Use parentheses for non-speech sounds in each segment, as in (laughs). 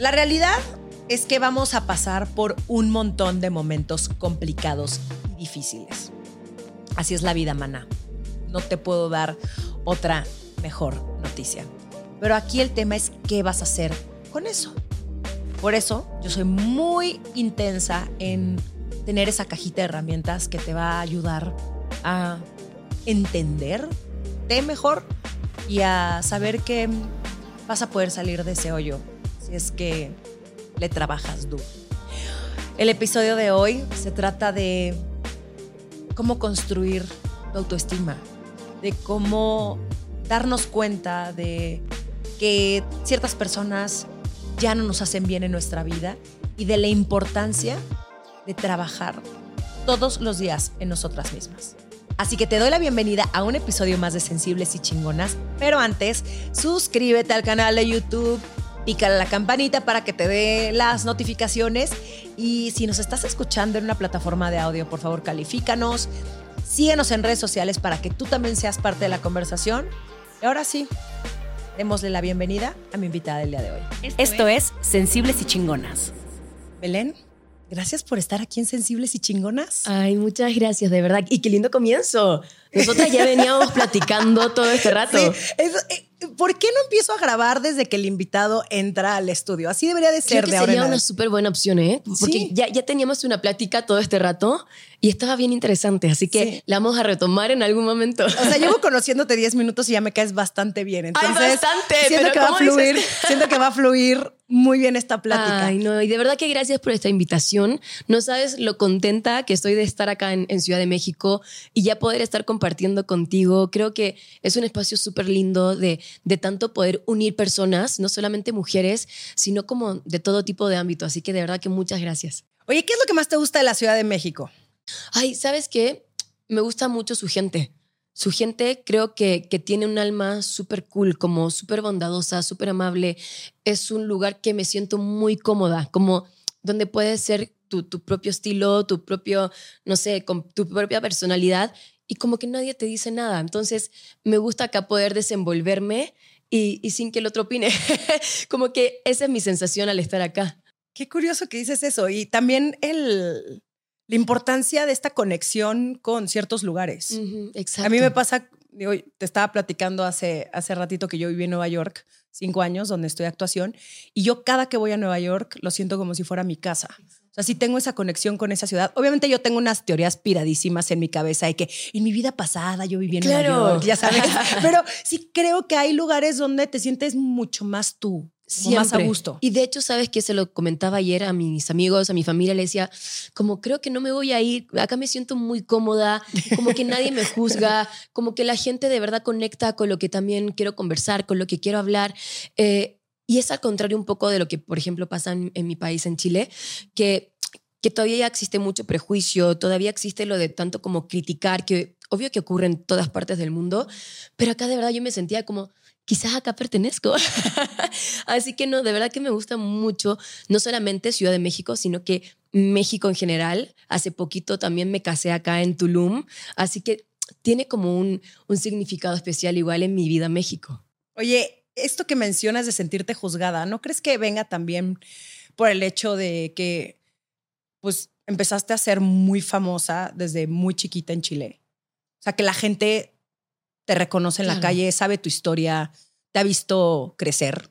La realidad es que vamos a pasar por un montón de momentos complicados y difíciles. Así es la vida, maná. No te puedo dar otra mejor noticia. Pero aquí el tema es qué vas a hacer con eso. Por eso yo soy muy intensa en tener esa cajita de herramientas que te va a ayudar a entenderte mejor y a saber que vas a poder salir de ese hoyo es que le trabajas duro. El episodio de hoy se trata de cómo construir tu autoestima, de cómo darnos cuenta de que ciertas personas ya no nos hacen bien en nuestra vida y de la importancia de trabajar todos los días en nosotras mismas. Así que te doy la bienvenida a un episodio más de Sensibles y Chingonas, pero antes, suscríbete al canal de YouTube, pícale la campanita para que te dé las notificaciones y si nos estás escuchando en una plataforma de audio, por favor califícanos, síguenos en redes sociales para que tú también seas parte de la conversación. Y ahora sí, démosle la bienvenida a mi invitada del día de hoy. Esto, es Sensibles y Chingonas. Belén, gracias por estar aquí en Sensibles y Chingonas. Ay, muchas gracias, de verdad. Y qué lindo comienzo. Nosotras ya veníamos platicando todo este rato. Sí, eso, eh, ¿Por qué no empiezo a grabar desde que el invitado entra al estudio? Así debería de ser Creo que de ahora en sería una súper buena opción, ¿eh? Porque Sí. ya, ya teníamos una plática todo este rato y estaba bien interesante, así que Sí. la vamos a retomar en algún momento. O sea, llevo (laughs) conociéndote 10 minutos y ya me caes bastante bien. Entonces, bastante, Siento pero que va a ¿cómo fluir, dices? siento que va a fluir muy bien esta plática. Ay, no, y de verdad que gracias por esta invitación. No sabes lo contenta que estoy de estar acá en, en Ciudad de México y ya poder estar compartiendo contigo. Creo que es un espacio súper lindo de, de tanto poder unir personas, no solamente mujeres, sino como de todo tipo de ámbito. Así que de verdad que muchas gracias. Oye, ¿qué es lo que más te gusta de la Ciudad de México? Ay, ¿sabes qué? Me gusta mucho su gente. Su gente creo que, que tiene un alma súper cool, como súper bondadosa, súper amable. Es un lugar que me siento muy cómoda, como donde puedes ser tu, tu propio estilo, tu propio, no sé, con tu propia personalidad y como que nadie te dice nada. Entonces, me gusta acá poder desenvolverme y, y sin que el otro opine. (laughs) como que esa es mi sensación al estar acá. Qué curioso que dices eso. Y también el, la importancia de esta conexión con ciertos lugares. Exacto. A mí me pasa, digo, te estaba platicando hace, hace ratito que yo viví en Nueva York, cinco años, donde estoy actuación, y yo cada que voy a Nueva York lo siento como si fuera mi casa. O sea, sí tengo esa conexión con esa ciudad. Obviamente yo tengo unas teorías piradísimas en mi cabeza de que en mi vida pasada yo viví en Claro. Nueva York, ya sabes. (laughs) Pero sí creo que hay lugares donde te sientes mucho más tú, más a gusto. Y de hecho, ¿sabes que Se lo comentaba ayer a mis amigos, a mi familia, le decía, como creo que no me voy a ir, acá me siento muy cómoda, como que nadie me juzga, como que la gente de verdad conecta con lo que también quiero conversar, con lo que quiero hablar. Eh, y es al contrario un poco de lo que, por ejemplo, pasa en, mi país, en Chile, que, que todavía existe mucho prejuicio, todavía existe lo de tanto como criticar, que obvio que ocurre en todas partes del mundo, pero acá de verdad yo me sentía como, quizás acá pertenezco. (laughs) Así que no, de verdad que me gusta mucho, no solamente Ciudad de México, sino que México en general. Hace poquito también me casé acá en Tulum, así que tiene como un, un significado especial igual en mi vida México. Oye, esto que mencionas de sentirte juzgada, ¿no crees que venga también por el hecho de que pues empezaste a ser muy famosa desde muy chiquita en Chile? O sea, que la gente te reconoce en la calle, sabe tu historia, te ha visto crecer.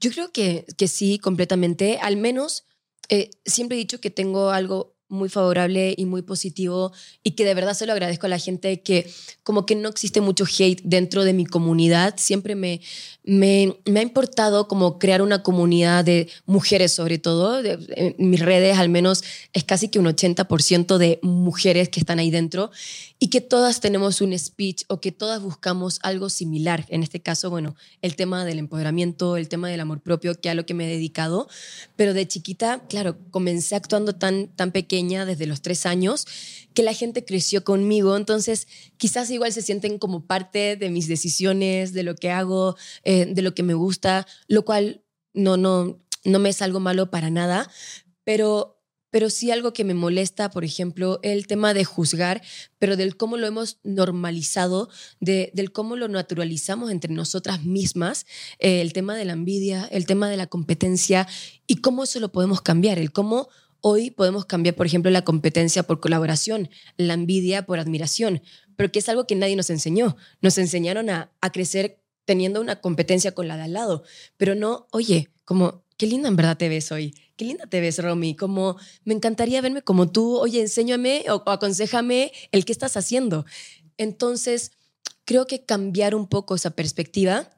Yo creo que, que sí, completamente. Al menos eh, siempre he dicho que tengo algo muy favorable y muy positivo y que de verdad se lo agradezco a la gente que como que no existe mucho hate dentro de mi comunidad. Siempre me, me, ha importado como crear una comunidad de mujeres sobre todo. De- en mis redes al menos es casi que un 80% de mujeres que están ahí dentro y que todas tenemos un speech o que todas buscamos algo similar. En este caso, bueno, el tema del empoderamiento, el tema del amor propio, que a lo que me he dedicado. Pero de chiquita, claro, comencé actuando tan, tan pequeña desde los tres años que la gente creció conmigo. Entonces, quizás igual se sienten como parte de mis decisiones, de lo que hago, de lo que me gusta, lo cual no, no, no me es algo malo para nada. Pero pero sí algo que me molesta, por ejemplo, el tema de juzgar, pero del cómo lo hemos normalizado, de, del cómo lo naturalizamos entre nosotras mismas, eh, el tema de la envidia, el tema de la competencia y cómo eso lo podemos cambiar, el cómo hoy podemos cambiar, por ejemplo, la competencia por colaboración, la envidia por admiración, pero que es algo que nadie nos enseñó. Nos enseñaron a, a crecer teniendo una competencia con la de al lado, pero no, oye, como qué linda en verdad te ves hoy, qué linda te ves, Romy, como me encantaría verme como tú, oye, enséñame o, o aconsejame el que estás haciendo. Entonces, creo que cambiar un poco esa perspectiva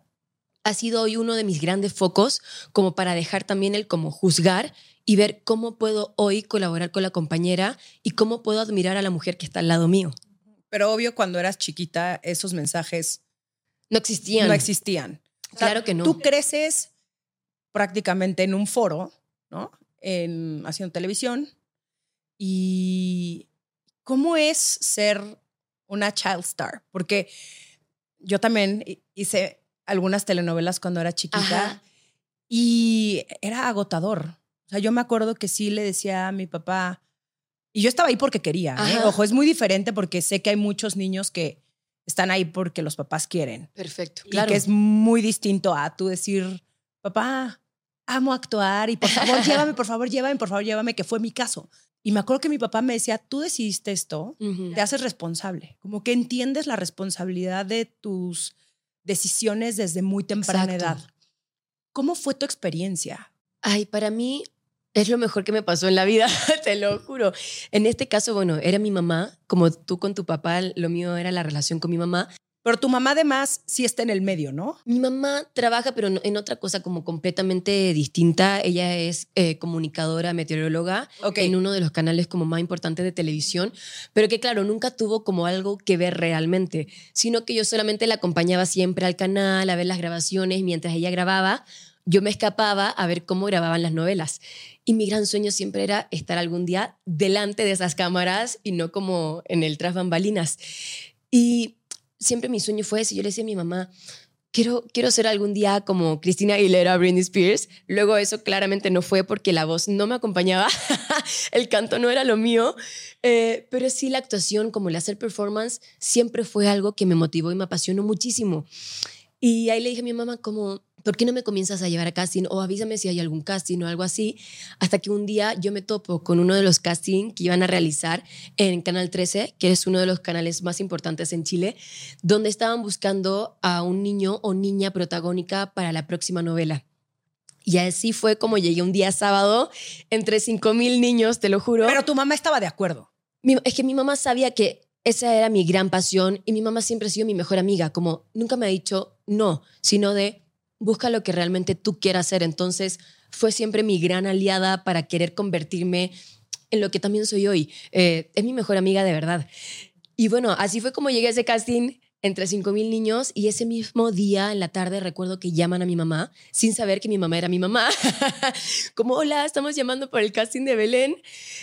ha sido hoy uno de mis grandes focos como para dejar también el como juzgar y ver cómo puedo hoy colaborar con la compañera y cómo puedo admirar a la mujer que está al lado mío. Pero obvio, cuando eras chiquita, esos mensajes No existían. no existían. O sea, Claro que no. Tú creces prácticamente en un foro, ¿no? En, haciendo televisión. Y ¿cómo es ser una child star? Porque yo también hice algunas telenovelas cuando era chiquita Ajá. y era agotador. O sea, yo me acuerdo que sí le decía a mi papá, y yo estaba ahí porque quería. ¿eh? Ojo, es muy diferente porque sé que hay muchos niños que están ahí porque los papás quieren. Perfecto. Y Claro. que es muy distinto a tú decir, papá, amo actuar y por favor (laughs) llévame, por favor llévame, por favor llévame, que fue mi caso. Y me acuerdo que mi papá me decía, tú decidiste esto, te haces responsable, como que entiendes la responsabilidad de tus decisiones desde muy temprana Exacto. edad. ¿Cómo fue tu experiencia? Ay, para mí es lo mejor que me pasó en la vida, (laughs) te lo juro. En este caso, bueno, era mi mamá, como tú con tu papá, lo mío era la relación con mi mamá. Pero tu mamá además sí está en el medio, ¿no? Mi mamá trabaja, pero en otra cosa como completamente distinta. Ella es eh, comunicadora, meteoróloga Ok. en uno de los canales como más importantes de televisión, pero que claro, nunca tuvo como algo que ver realmente, sino que yo solamente la acompañaba siempre al canal a ver las grabaciones mientras ella grababa. Yo me escapaba a ver cómo grababan las novelas. Y mi gran sueño siempre era estar algún día delante de esas cámaras y no como en el tras bambalinas. Y siempre mi sueño fue ese. Yo le decía a mi mamá, quiero, quiero ser algún día como Cristina Aguilera, Britney Spears. Luego eso claramente no fue porque la voz no me acompañaba, (laughs) el canto no era lo mío, eh, pero sí la actuación, como el hacer performance, siempre fue algo que me motivó y me apasionó muchísimo. Y ahí le dije a mi mamá como, ¿por qué no me comienzas a llevar a casting? O avísame si hay algún casting o algo así. Hasta que un día yo me topo con uno de los castings que iban a realizar en Canal 13, que es uno de los canales más importantes en Chile, donde estaban buscando a un niño o niña protagónica para la próxima novela. Y así fue como llegué un día sábado entre 5.000 niños, te lo juro. Pero tu mamá estaba de acuerdo. Mi- es que mi mamá sabía que esa era mi gran pasión y mi mamá siempre ha sido mi mejor amiga, como nunca me ha dicho no, sino de busca lo que realmente tú quieras hacer. Entonces fue siempre mi gran aliada para querer convertirme en lo que también soy hoy. Eh, es mi mejor amiga de verdad. Y bueno, así fue como llegué a ese casting entre 5.000 niños y ese mismo día en la tarde recuerdo que llaman a mi mamá sin saber que mi mamá era mi mamá. (laughs) como, hola, estamos llamando por el casting de Belén.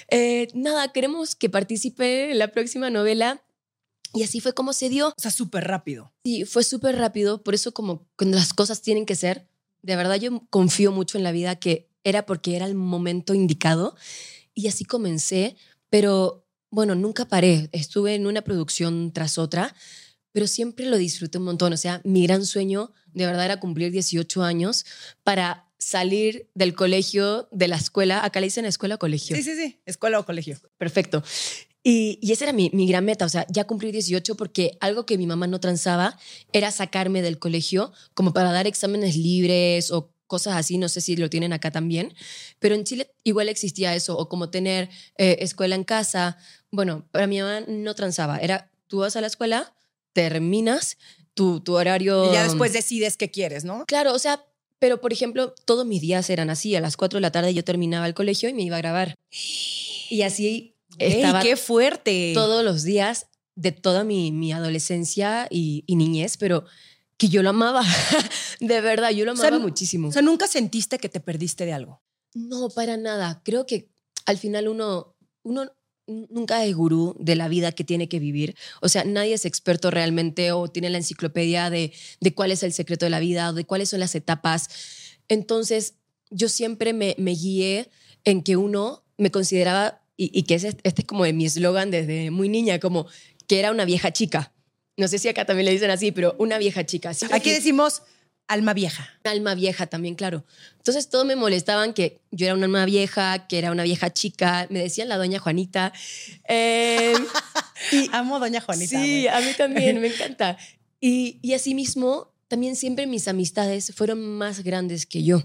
Eh, nada, queremos que participe en la próxima novela. Y así fue como se dio. O sea, súper rápido. Sí, fue súper rápido, por eso como cuando las cosas tienen que ser, de verdad yo confío mucho en la vida que era porque era el momento indicado y así comencé, pero bueno, nunca paré, estuve en una producción tras otra, pero siempre lo disfruté un montón, o sea, mi gran sueño de verdad era cumplir 18 años para salir del colegio, de la escuela, acá le dicen escuela o colegio. Sí, sí, sí. Escuela o colegio. Perfecto. Y, y esa era mi, mi gran meta, o sea, ya cumplí 18 porque algo que mi mamá no transaba era sacarme del colegio como para dar exámenes libres o cosas así, no sé si lo tienen acá también, pero en Chile igual existía eso, o como tener eh, escuela en casa. Bueno, para mi mamá no transaba, era tú vas a la escuela, terminas, tu, tu horario... Y ya después decides qué quieres, ¿no? Claro, o sea, pero por ejemplo, todos mis días eran así. A las 4 de la tarde yo terminaba el colegio y me iba a grabar. Y así ¡Ey, estaba qué fuerte! todos los días de toda mi, mi adolescencia y, y niñez, pero que yo lo amaba. (laughs) de verdad, yo lo O sea, amaba n- muchísimo. O sea, nunca sentiste que te perdiste de algo. no, para nada. Creo que al final uno, uno nunca es gurú de la vida que tiene que vivir. O sea, nadie es experto realmente o tiene la enciclopedia de, de cuál es el secreto de la vida o de cuáles son las etapas. Entonces, yo siempre me, me guié en que uno me consideraba, y, que este, este es como mi eslogan desde muy niña, como que era una vieja chica. No sé si acá también le dicen así, pero una vieja chica. Aquí decimos alma vieja. Alma vieja también, claro. Entonces todos me molestaban que yo era una alma vieja, que era una vieja chica. Me decían la doña Juanita. Em, (laughs) y, Amo doña Juanita. Sí, a mí también, me (laughs) encanta. Y, y asimismo, también siempre mis amistades fueron más grandes que yo.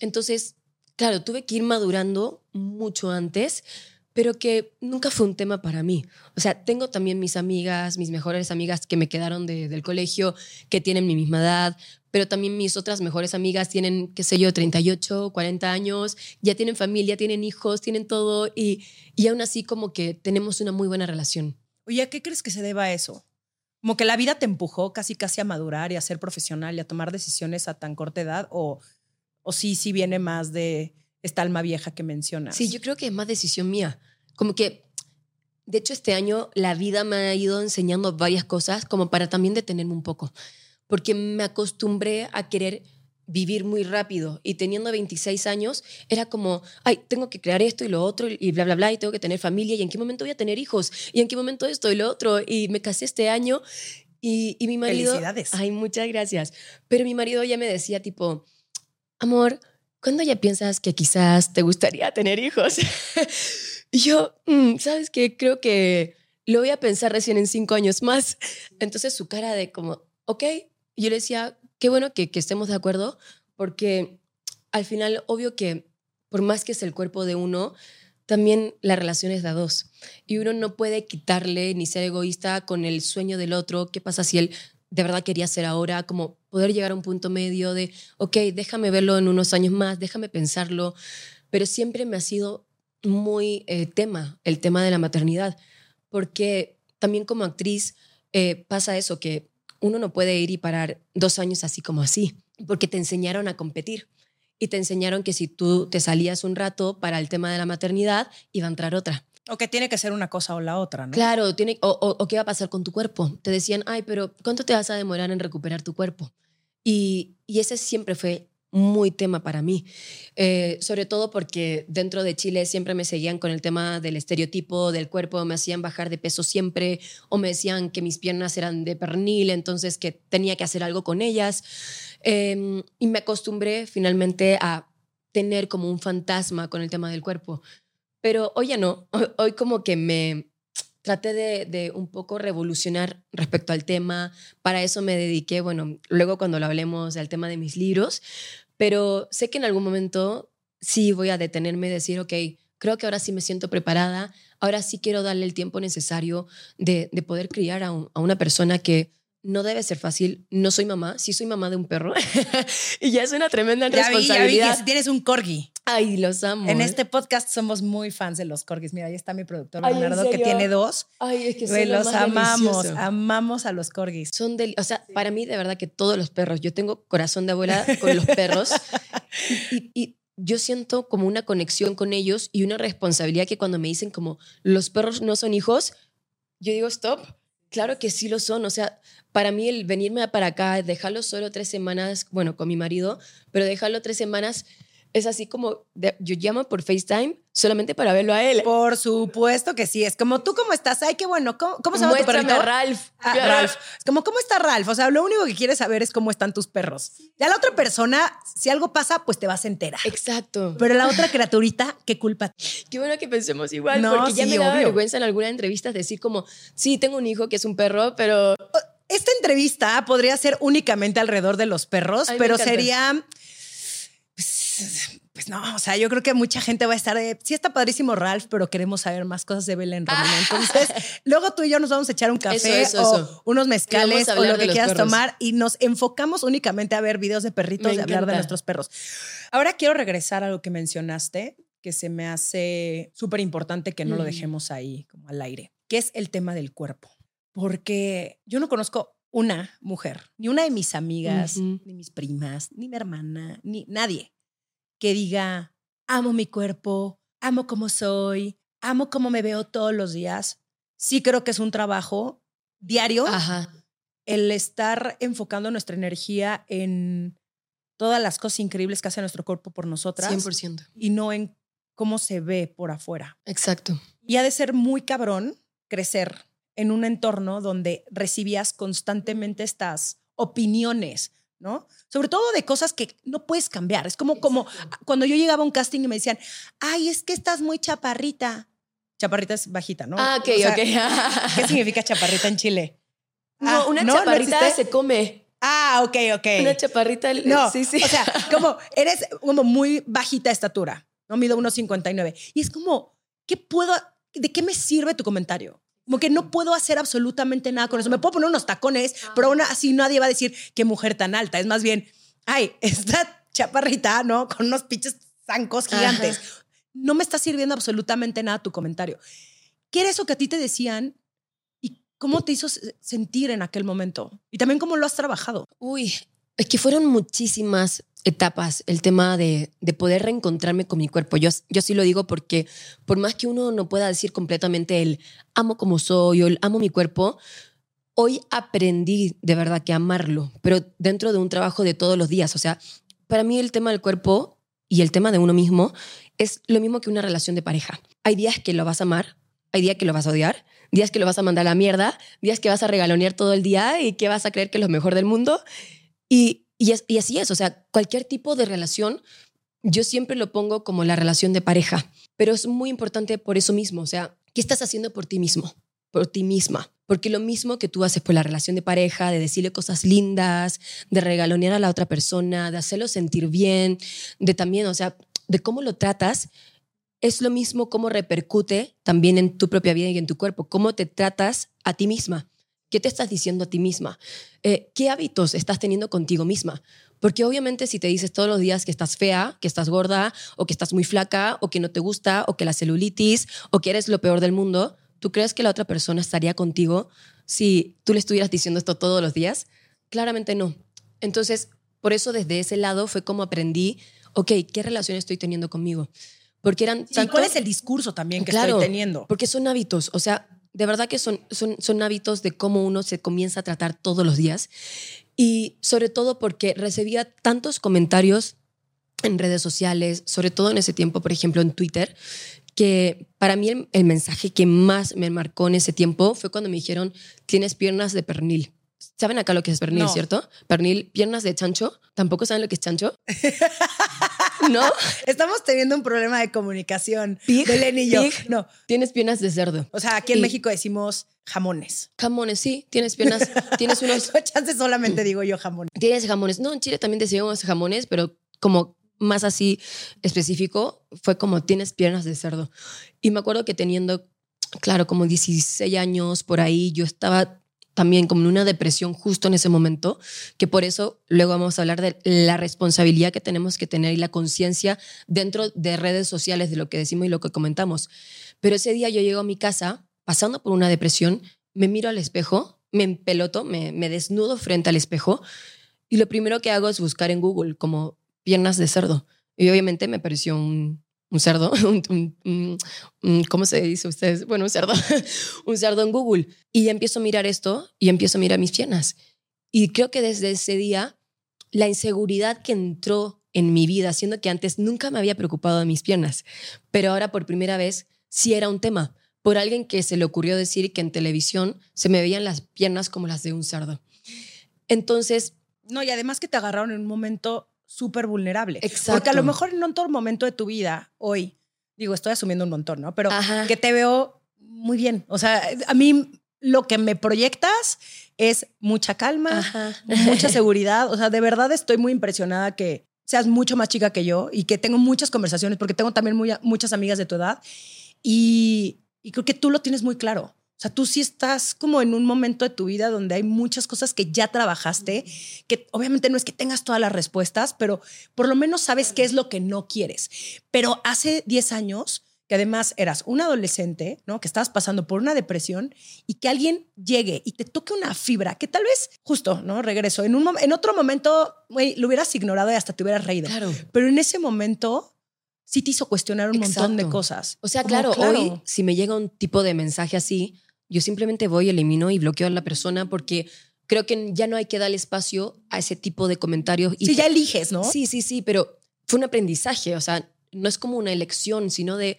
Entonces, claro, tuve que ir madurando mucho antes pero que nunca fue un tema para mí. O sea, tengo también mis amigas, mis mejores amigas que me quedaron del colegio, que tienen mi misma edad, pero también mis otras mejores amigas tienen, qué sé yo, 38, 40 años, ya tienen familia, tienen hijos, tienen todo y, y aún así como que tenemos una muy buena relación. Oye, ¿a qué crees que se deba a eso? Como que la vida te empujó casi casi a madurar y a ser profesional y a tomar decisiones a tan corta edad o, o sí, sí viene más de esta alma vieja que mencionas. Sí, yo creo que es más decisión mía. Como que, de hecho, este año la vida me ha ido enseñando varias cosas como para también detenerme un poco, porque me acostumbré a querer vivir muy rápido y teniendo 26 años era como, ay, tengo que crear esto y lo otro y bla, bla, bla, y tengo que tener familia y en qué momento voy a tener hijos y en qué momento esto y lo otro y me casé este año y, y mi marido... Felicidades. Ay, muchas gracias. Pero mi marido ya me decía tipo, amor, ¿cuándo ya piensas que quizás te gustaría tener hijos? (laughs) yo, mm, ¿sabes qué? Creo que lo voy a pensar recién en cinco años más. Entonces su cara de como, ok. Yo le decía, qué bueno que, estemos de acuerdo, porque al final, obvio que por más que es el cuerpo de uno, también la relación es de dos. Y uno no puede quitarle ni ser egoísta con el sueño del otro. ¿Qué pasa si él de verdad quería hacer ahora? Como poder llegar a un punto medio de, ok, déjame verlo en unos años más, déjame pensarlo, pero siempre me ha sido muy eh, tema, el tema de la maternidad, porque también como actriz eh, pasa eso, que uno no puede ir y parar dos años así como así, porque te enseñaron a competir y te enseñaron que si tú te salías un rato para el tema de la maternidad, iba a entrar otra. O que tiene que ser una cosa o la otra, ¿no? Claro, tiene, o, qué va a pasar con tu cuerpo. Te decían, ay, pero ¿cuánto te vas a demorar en recuperar tu cuerpo? Y, y ese siempre fue muy tema para mí, eh, sobre todo porque dentro de Chile siempre me seguían con el tema del estereotipo del cuerpo, me hacían bajar de peso siempre o me decían que mis piernas eran de pernil, entonces que tenía que hacer algo con ellas. Em, y me acostumbré finalmente a tener como un fantasma con el tema del cuerpo. Pero hoy ya no, (laughs) hoy como que me traté de, un poco revolucionar respecto al tema, para eso me dediqué, bueno, luego cuando lo hablemos del tema de mis libros, pero sé que en algún momento sí voy a detenerme y decir, ok, creo que ahora sí me siento preparada, ahora sí quiero darle el tiempo necesario de, poder criar a una persona que no debe ser fácil. No soy mamá, sí soy mamá de un perro. (laughs) y ya es una tremenda responsabilidad. ya tienes un corgi. Ay, los amo. En ¿eh? este podcast somos muy fans de los corgis. Mira, ahí está mi productor Leonardo, que tiene dos. Ay, es que son los amamos, amamos a los corgis. Son del, o sea, para mí de verdad que todos los perros. Yo tengo corazón de abuela con los perros (laughs) y, yo siento como una conexión con ellos y una responsabilidad que cuando me dicen como los perros no son hijos, yo digo stop. Claro que sí lo son. O sea, para mí el venirme para acá, dejarlo solo tres semanas, bueno, con mi marido, pero dejarlo tres semanas es así como yo llamo por FaceTime solamente para verlo a él. Por supuesto que sí. Es como tú cómo estás. Ay, qué bueno. ¿Cómo, se llama tu perrito? Ralph. Ah, Ralph. Es como cómo está Ralph. O sea, lo único que quieres saber es cómo están tus perros. Ya la otra persona, si algo pasa, pues te vas a enterar. Exacto. Pero la otra criaturita, qué culpa. Qué bueno que pensemos igual, no, porque ya me da vergüenza en alguna entrevista decir como, sí, tengo un hijo que es un perro, pero esta entrevista podría ser únicamente alrededor de los perros, pero sería. Pues, pues, no, o sea, yo creo que mucha gente va a estar de, sí está padrísimo Ralph, pero queremos saber más cosas de Belén Romina. (laughs) Entonces, luego tú y yo nos vamos a echar un café o unos mezcales o lo que quieras tomar y nos enfocamos únicamente a ver videos de perritos y hablar de nuestros perros. Ahora quiero regresar a lo que mencionaste, que se me hace súper importante que no lo dejemos ahí como al aire, que es el tema del cuerpo porque yo no conozco una mujer, ni una de mis amigas, ni mis primas, ni mi hermana, ni nadie que diga, amo mi cuerpo, amo cómo soy, amo cómo me veo todos los días. Sí creo que es un trabajo diario el estar enfocando nuestra energía en todas las cosas increíbles que hace nuestro cuerpo por nosotras. 100%. Y no en cómo se ve por afuera. Exacto. Y ha de ser muy cabrón crecer en un entorno donde recibías constantemente estas opiniones, ¿no? Sobre todo de cosas que no puedes cambiar. Es como, como cuando yo llegaba a un casting y me decían, ay, es que estás muy chaparrita. Chaparrita es bajita, ¿no? Ah, ok, O sea, ok. (laughs) ¿Qué significa chaparrita en Chile? No, Ah, una ¿no? ¿No chaparrita se come. Ah, ok, ok. Una chaparrita. No, sí, sí. o sea, como eres como muy bajita de estatura, ¿no? Mido 1,59. Y es como, ¿qué puedo, de qué me sirve tu comentario? Como que no puedo hacer absolutamente nada con eso. Me puedo poner unos tacones, pero aún así nadie va a decir qué mujer tan alta. Es más bien, ay, (laughs) esta chaparrita, ¿no? Con unos pinches zancos gigantes. No me está sirviendo absolutamente nada tu comentario. ¿Qué era eso que a ti te decían y cómo te hizo se- sentir en aquel momento? Y también cómo lo has trabajado. Uy, es que fueron muchísimas etapas el tema de, de poder reencontrarme con mi cuerpo. Yo, yo sí lo digo porque por más que uno no pueda decir completamente el amo como soy o el amo mi cuerpo, hoy aprendí de verdad que amarlo, pero dentro de un trabajo de todos los días. O sea, para mí el tema del cuerpo y el tema de uno mismo es lo mismo que una relación de pareja. Hay días que lo vas a amar, hay días que lo vas a odiar, días que lo vas a mandar a la mierda, días que vas a regalonear todo el día y que vas a creer que es lo mejor del mundo. Y, y, así es, o sea, cualquier tipo de relación, yo siempre lo pongo como la relación de pareja, pero es muy importante por eso mismo, o sea, ¿qué estás haciendo por ti mismo? Por ti misma. Porque lo mismo que tú haces por la relación de pareja, de decirle cosas lindas, de regalonear a la otra persona, de hacerlo sentir bien, de también, o sea, de cómo lo tratas, es lo mismo cómo repercute también en tu propia vida y en tu cuerpo, cómo te tratas a ti misma. ¿Qué te estás diciendo a ti misma? Eh, ¿Qué hábitos estás teniendo contigo misma? Porque obviamente si te dices todos los días que estás fea, que estás gorda, o que estás muy flaca, o que no te gusta, o que la celulitis, o que eres lo peor del mundo, ¿tú crees que la otra persona estaría contigo si tú le estuvieras diciendo esto todos los días? Claramente no. Entonces, por eso desde ese lado fue como aprendí, ok, ¿qué relación estoy teniendo conmigo? Porque eran ¿Y tanto- cuál es el discurso también que Claro, estoy teniendo? porque son hábitos, o sea, de verdad que son, son, son hábitos de cómo uno se comienza a tratar todos los días. Y sobre todo porque recibía tantos comentarios en redes sociales, sobre todo en ese tiempo, por ejemplo, en Twitter, que para mí el, el mensaje que más me marcó en ese tiempo fue cuando me dijeron, tienes piernas de pernil. ¿Saben acá lo que es pernil, No. cierto? Pernil, piernas de chancho. ¿Tampoco saben lo que es chancho? (laughs) ¿No? Estamos teniendo un problema de comunicación. Pig, Belén y yo. pig. No, Tienes piernas de cerdo. o sea, aquí en Y- México decimos jamones. Jamones, sí, tienes piernas, (laughs) tienes unos, Chance solamente digo yo jamón. tienes jamones. No, en Chile también decíamos jamones, pero como más así específico, fue como tienes piernas de cerdo. Y me acuerdo que teniendo, claro, como 16 años por ahí, yo estaba también como una depresión justo en ese momento, que por eso luego vamos a hablar de la responsabilidad que tenemos que tener y la conciencia dentro de redes sociales de lo que decimos y lo que comentamos. Pero ese día yo llego a mi casa pasando por una depresión, me miro al espejo, me empeloto, me, me desnudo frente al espejo y lo primero que hago es buscar en Google como piernas de cerdo. Y obviamente me pareció un, un cerdo, (laughs) un, ¿cómo se dice ustedes? Bueno, un cerdo, (laughs) un cerdo en Google. Y empiezo a mirar esto y empiezo a mirar mis piernas. Y creo que desde ese día, la inseguridad que entró en mi vida, siendo que antes nunca me había preocupado de mis piernas, pero ahora por primera vez sí era un tema, por alguien que se le ocurrió decir que en televisión se me veían las piernas como las de un cerdo. Entonces, No, y además que te agarraron en un momento súper vulnerable. Exacto. Porque a lo mejor en todo momento de tu vida, hoy, digo, estoy asumiendo un montón, ¿no? Pero Ajá. que te veo muy bien. O sea, a mí lo que me proyectas es mucha calma, Ajá. mucha (laughs) seguridad. O sea, de verdad estoy muy impresionada que seas mucho más chica que yo y que tengo muchas conversaciones, porque tengo también muy- muchas amigas de tu edad. Y, y creo que tú lo tienes muy claro. O sea, tú sí estás como en un momento de tu vida donde hay muchas cosas que ya trabajaste, que obviamente no es que tengas todas las respuestas, pero por lo menos sabes qué es lo que no quieres. Pero hace 10 años, que además eras un adolescente, ¿no? Que estabas pasando por una depresión y que alguien llegue y te toque una fibra que tal vez, justo, ¿no? Regreso, en, un, en otro momento, güey, lo hubieras ignorado y hasta te hubieras reído. Claro. Pero en ese momento sí te hizo cuestionar un montón de cosas. O sea, Como, claro, hoy si me llega un tipo de mensaje así, yo simplemente voy, elimino y bloqueo a la persona porque creo que ya no hay que darle espacio a ese tipo de comentarios. Y Sí, ya eliges, ¿no? Sí, sí, sí, pero fue un aprendizaje. O sea, no es como una elección, sino de,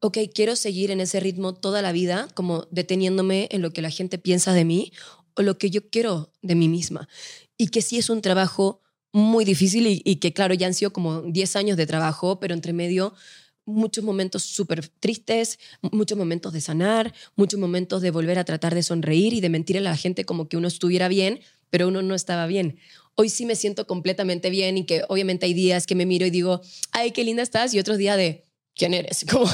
ok, quiero seguir en ese ritmo toda la vida, como deteniéndome en lo que la gente piensa de mí o lo que yo quiero de mí misma. Y que sí es un trabajo muy difícil y, y que claro, ya han sido como 10 años de trabajo, pero entre medio muchos momentos súper tristes, muchos momentos de sanar, muchos momentos de volver a tratar de sonreír y de mentir a la gente como que uno estuviera bien, pero uno no estaba bien. Hoy sí me siento completamente bien y que obviamente hay días que me miro y digo, ay, qué linda estás, y otros días de, ¿quién eres? (laughs) Como,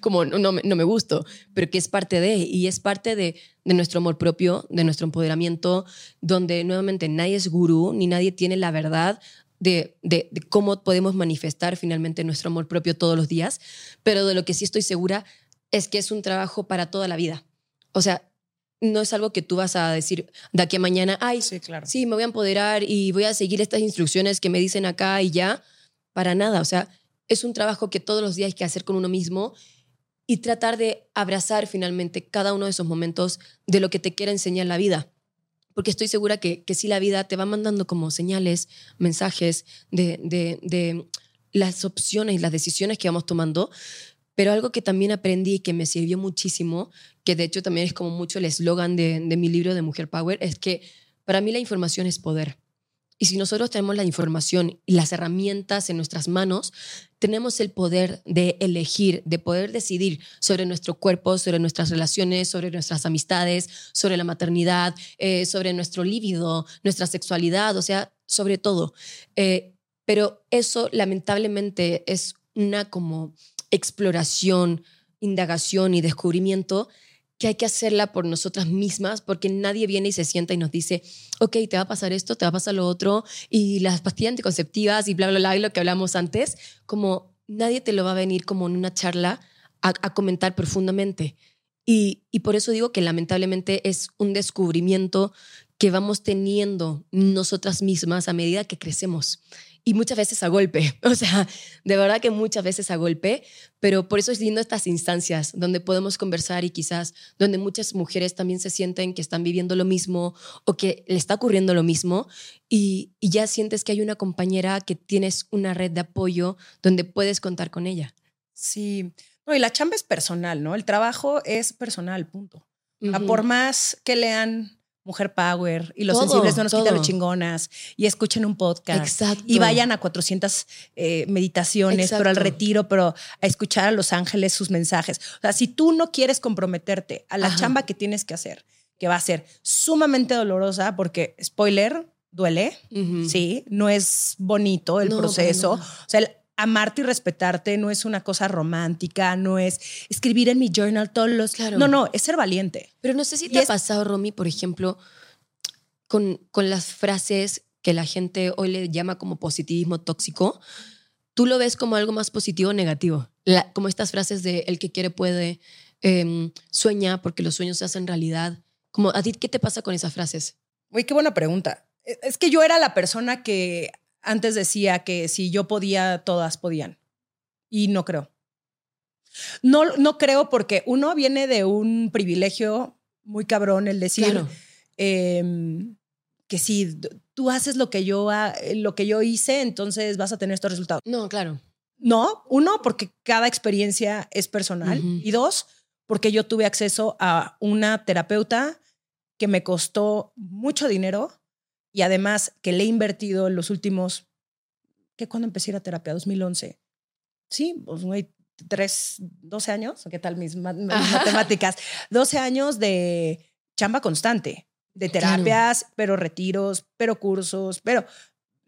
como no, no, me gusto, pero que es parte de, y es parte de, de nuestro amor propio, de nuestro empoderamiento, donde nuevamente nadie es gurú, ni nadie tiene la verdad de, de, de, cómo podemos manifestar finalmente nuestro amor propio todos los días, pero de lo que sí estoy segura es que es un trabajo para toda la vida. O sea, no es algo que tú vas a decir de aquí a mañana, ay, sí, claro. sí, me voy a empoderar y voy a seguir estas instrucciones que me dicen acá y ya, para nada. O sea, es un trabajo que todos los días hay que hacer con uno mismo y tratar de abrazar finalmente cada uno de esos momentos de lo que te quiera enseñar la vida. Porque estoy segura que, que sí la vida te va mandando como señales, mensajes de, de, de las opciones y las decisiones que vamos tomando, pero algo que también aprendí y que me sirvió muchísimo, que de hecho también es como mucho el eslogan de, de, mi libro de Mujer Power, es que para mí la información es poder. Y si nosotros tenemos la información y las herramientas en nuestras manos, tenemos el poder de elegir, de poder decidir sobre nuestro cuerpo, sobre nuestras relaciones, sobre nuestras amistades, sobre la maternidad, eh, sobre nuestro líbido, nuestra sexualidad, o sea, sobre todo. Eh, pero eso lamentablemente es una como exploración, indagación y descubrimiento que hay que hacerla por nosotras mismas porque nadie viene y se sienta y nos dice, ok, te va a pasar esto, te va a pasar lo otro, y las pastillas anticonceptivas y bla, bla, bla, y lo que hablamos antes, como nadie te lo va a venir como en una charla a, a comentar profundamente. Y, y por eso digo que lamentablemente es un descubrimiento que vamos teniendo nosotras mismas a medida que crecemos y muchas veces a golpe, (laughs) o sea, de verdad que muchas veces a golpe, pero por eso es lindo estas instancias donde podemos conversar y quizás donde muchas mujeres también se sienten que están viviendo lo mismo o que le está ocurriendo lo mismo y, y ya sientes que hay una compañera que tienes una red de apoyo donde puedes contar con ella. Sí, no, y la chamba es personal, ¿no? El trabajo es personal, punto. Uh -huh. Por más que lean Mujer Power y los todo, sensibles no nos quitan los chingonas y escuchen un podcast Exacto. y vayan a 400 eh, meditaciones, Exacto. pero al retiro, pero a escuchar a los ángeles sus mensajes. O sea, si tú no quieres comprometerte a la Ajá. chamba que tienes que hacer, que va a ser sumamente dolorosa porque, spoiler, duele, uh -huh. sí, no es bonito el no, proceso. O sea, el, amarte y respetarte no es una cosa romántica, no es escribir en mi journal todos los... Claro. No, no, es ser valiente. Pero no sé si te ha pasado, Romy, por ejemplo, con, con las frases que la gente hoy le llama como positivismo tóxico, tú lo ves como algo más positivo o negativo. La, como estas frases de el que quiere puede, eh, sueña porque los sueños se hacen realidad. Como, ¿A ti qué te pasa con esas frases? Uy, qué buena pregunta. Es que yo era la persona que antes decía que si yo podía, todas podían. Y no creo. No, no creo porque uno viene de un privilegio muy cabrón el decir claro. eh, que si tú haces lo que yo lo que yo hice, entonces vas a tener estos resultados. No, claro. No, uno porque cada experiencia es personal uh -huh. y dos porque yo tuve acceso a una terapeuta que me costó mucho dinero y además que le he invertido en los últimos, que cuando empecé a ir a terapia, 2011. Sí, pues güey, tres, 12 años, ¿qué tal mis, (laughs) mis matemáticas? 12 años de chamba constante, de terapias, claro. pero retiros, pero cursos, pero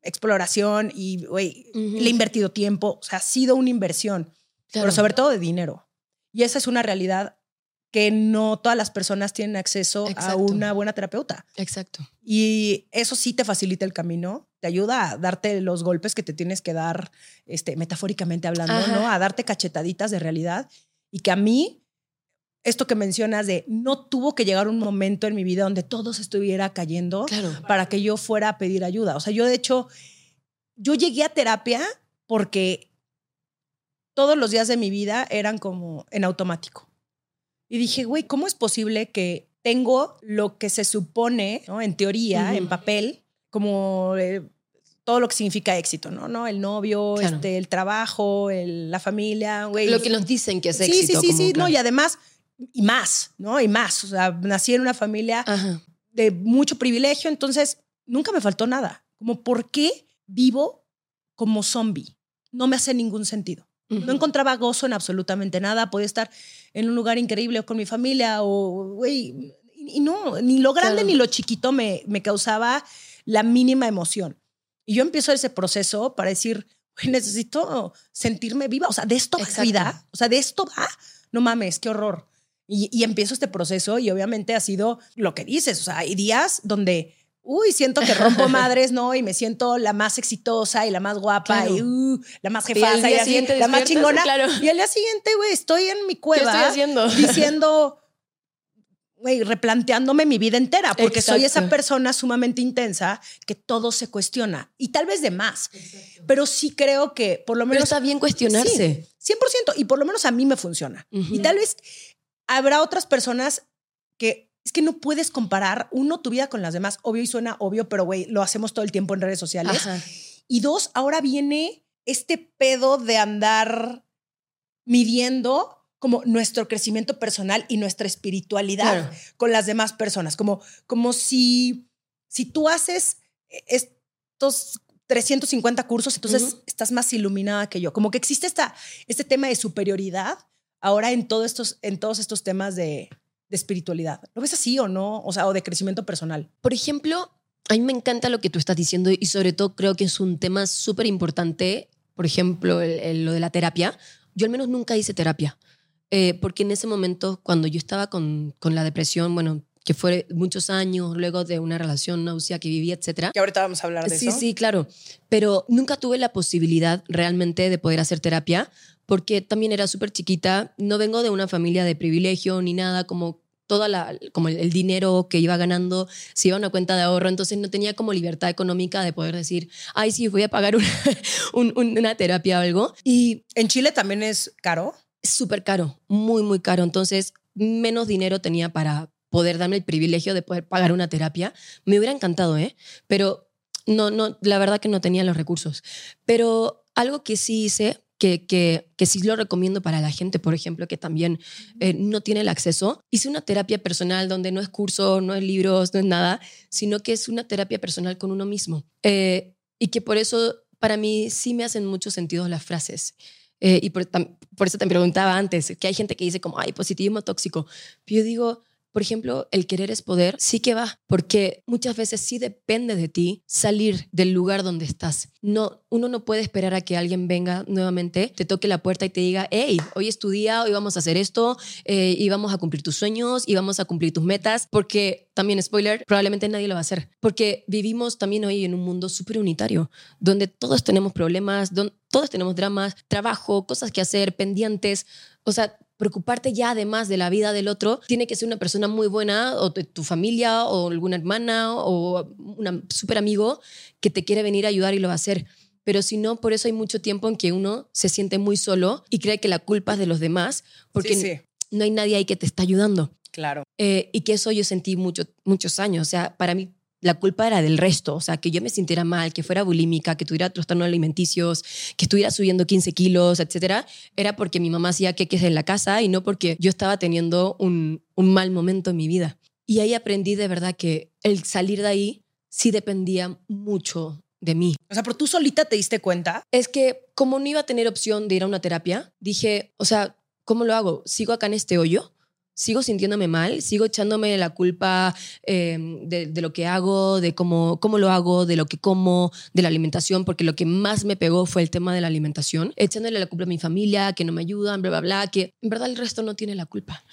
exploración y, güey, uh -huh. le he invertido tiempo, o sea, ha sido una inversión, claro. pero sobre todo de dinero. Y esa es una realidad que no todas las personas tienen acceso Exacto. a una buena terapeuta. Exacto. Y eso sí te facilita el camino, te ayuda a darte los golpes que te tienes que dar, este, metafóricamente hablando, Ajá. ¿no? A darte cachetaditas de realidad. Y que a mí, esto que mencionas de no tuvo que llegar un momento en mi vida donde todo se estuviera cayendo claro. para que yo fuera a pedir ayuda. O sea, yo de hecho, yo llegué a terapia porque todos los días de mi vida eran como en automático. Y dije, güey, ¿cómo es posible que tengo lo que se supone, ¿no? en teoría, uh -huh. en papel, como eh, todo lo que significa éxito, ¿no? ¿No? El novio, Claro. este, el trabajo, el- la familia, güey. Lo que nos dicen que es sí, éxito. sí, sí, sí, no, claro. y además, y más, ¿no? Y más. O sea, nací en una familia Ajá. de mucho privilegio, entonces nunca me faltó nada. Como, ¿por qué vivo como zombie? No me hace ningún sentido. No encontraba gozo en absolutamente nada. Podía estar en un lugar increíble o con mi familia o, güey, y no, ni lo grande Claro. ni lo chiquito me, me causaba la mínima emoción. Y yo empiezo ese proceso para decir, güey, necesito sentirme viva. O sea, de esto va la Exacto. vida. O sea, de esto va. No mames, qué horror. Y, y empiezo este proceso y obviamente ha sido lo que dices. O sea, hay días donde, uy, siento que rompo (laughs) madres, ¿no? Y me siento la más exitosa y la más guapa Claro. y uh, la más jefasa y, así, la más chingona. claro. Y al día siguiente, güey, estoy en mi ¿Qué cueva estoy haciendo? (laughs) diciendo, güey, replanteándome mi vida entera, porque soy esa persona sumamente intensa que todo se cuestiona y tal vez de más. Pero sí creo que por lo Pero menos está bien cuestionarse. Sí, 100%. Y por lo menos a mí me funciona. Ujú. Y tal vez habrá otras personas que es que no puedes comparar, uno, tu vida con las demás. Obvio y suena obvio, pero güey, lo hacemos todo el tiempo en redes sociales. Ajá. Y dos, ahora viene este pedo de andar midiendo como nuestro crecimiento personal y nuestra espiritualidad Claro. con las demás personas. Como, como si, si tú haces estos 350 cursos, entonces estás más iluminada que yo. Como que existe esta, este tema de superioridad ahora en, todos estos, en todos estos temas de, de espiritualidad. ¿Lo ves así o no? O sea, o de crecimiento personal. Por ejemplo, a mí me encanta lo que tú estás diciendo y sobre todo creo que es un tema súper importante. Por ejemplo, el- lo de la terapia. Yo al menos nunca hice terapia. Eh, porque en ese momento, cuando yo estaba con, con la depresión, bueno, que fue muchos años luego de una relación náusea que viví, etcétera. Que ahorita vamos a hablar de Sí, eso. sí, claro. Pero nunca tuve la posibilidad realmente de poder hacer terapia porque también era súper chiquita. No vengo de una familia de privilegio ni nada, como toda la, como el, dinero que iba ganando se iba a una cuenta de ahorro, entonces no tenía como libertad económica de poder decir, ay, sí, voy a pagar una, (laughs) un- un- una terapia o algo. Y En Chile también es caro. súper caro, muy, muy caro. Entonces, menos dinero tenía para poder darme el privilegio de poder pagar una terapia. Me hubiera encantado, ¿eh? Pero no, no, la verdad que no tenía los recursos. Pero algo que sí hice, que, que, que sí lo recomiendo para la gente, por ejemplo, que también eh, no tiene el acceso, hice una terapia personal donde no es curso, no es libros, no es nada, sino que es una terapia personal con uno mismo. Eh, y que por eso, para mí, sí me hacen mucho sentido las frases. Eh, y por, tam- por eso te preguntaba antes, que hay gente que dice como, ay, positivismo tóxico. Pero yo digo, por ejemplo, el querer es poder, sí que va, porque muchas veces sí depende de ti salir del lugar donde estás. No, uno no puede esperar a que alguien venga nuevamente, te toque la puerta y te diga, hey, hoy es tu día, hoy vamos a hacer esto, eh, y vamos a cumplir tus sueños, y vamos a cumplir tus metas, porque también, spoiler, probablemente nadie lo va a hacer, porque vivimos también hoy en un mundo súper unitario, donde todos tenemos problemas, donde todos tenemos dramas, trabajo, cosas que hacer, pendientes, o sea, preocuparte ya además de la vida del otro, tiene que ser una persona muy buena o de tu familia o alguna hermana o un súper amigo que te quiere venir a ayudar y lo va a hacer. Pero si no, por eso hay mucho tiempo en que uno se siente muy solo y cree que la culpa es de los demás porque Sí, sí. no hay nadie ahí que te está ayudando. Claro. Eh, y que eso yo sentí mucho, muchos años. O sea, para mí la culpa era del resto. O sea, que yo me sintiera mal, que fuera bulímica, que tuviera trastornos alimenticios, que estuviera subiendo 15 kilos, etcétera. Era porque mi mamá hacía queques en la casa y no porque yo estaba teniendo un, un mal momento en mi vida. Y ahí aprendí de verdad que el salir de ahí sí dependía mucho de mí. O sea, pero tú solita te diste cuenta. Es que como no iba a tener opción de ir a una terapia, dije, o sea, ¿cómo lo hago? ¿Sigo acá en este hoyo? ¿Sigo sintiéndome mal? ¿Sigo echándome la culpa eh, de, de lo que hago, de cómo, cómo lo hago, de lo que como, de la alimentación? Porque lo que más me pegó fue el tema de la alimentación. Echándole la culpa a mi familia, que no me ayudan, bla, bla, bla, que en verdad el resto no tiene la culpa.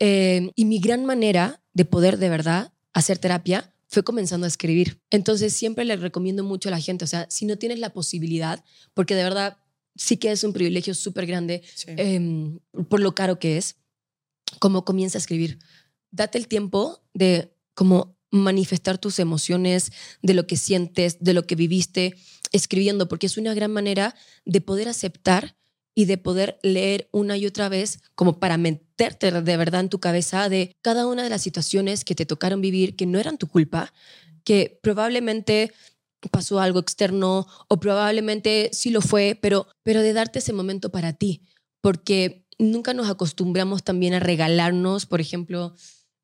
Eh, y mi gran manera de poder de verdad hacer terapia fue comenzando a escribir. Entonces siempre le recomiendo mucho a la gente, o sea, si no tienes la posibilidad, porque de verdad sí que es un privilegio súper grande eh, por lo caro que es, como comienza a escribir. Date el tiempo de como manifestar tus emociones, de lo que sientes, de lo que viviste, escribiendo, porque es una gran manera de poder aceptar y de poder leer una y otra vez como para meterte de verdad en tu cabeza de cada una de las situaciones que te tocaron vivir, que no eran tu culpa, que probablemente pasó algo externo o probablemente sí lo fue, pero, pero de darte ese momento para ti, porque nunca nos acostumbramos también a regalarnos, por ejemplo,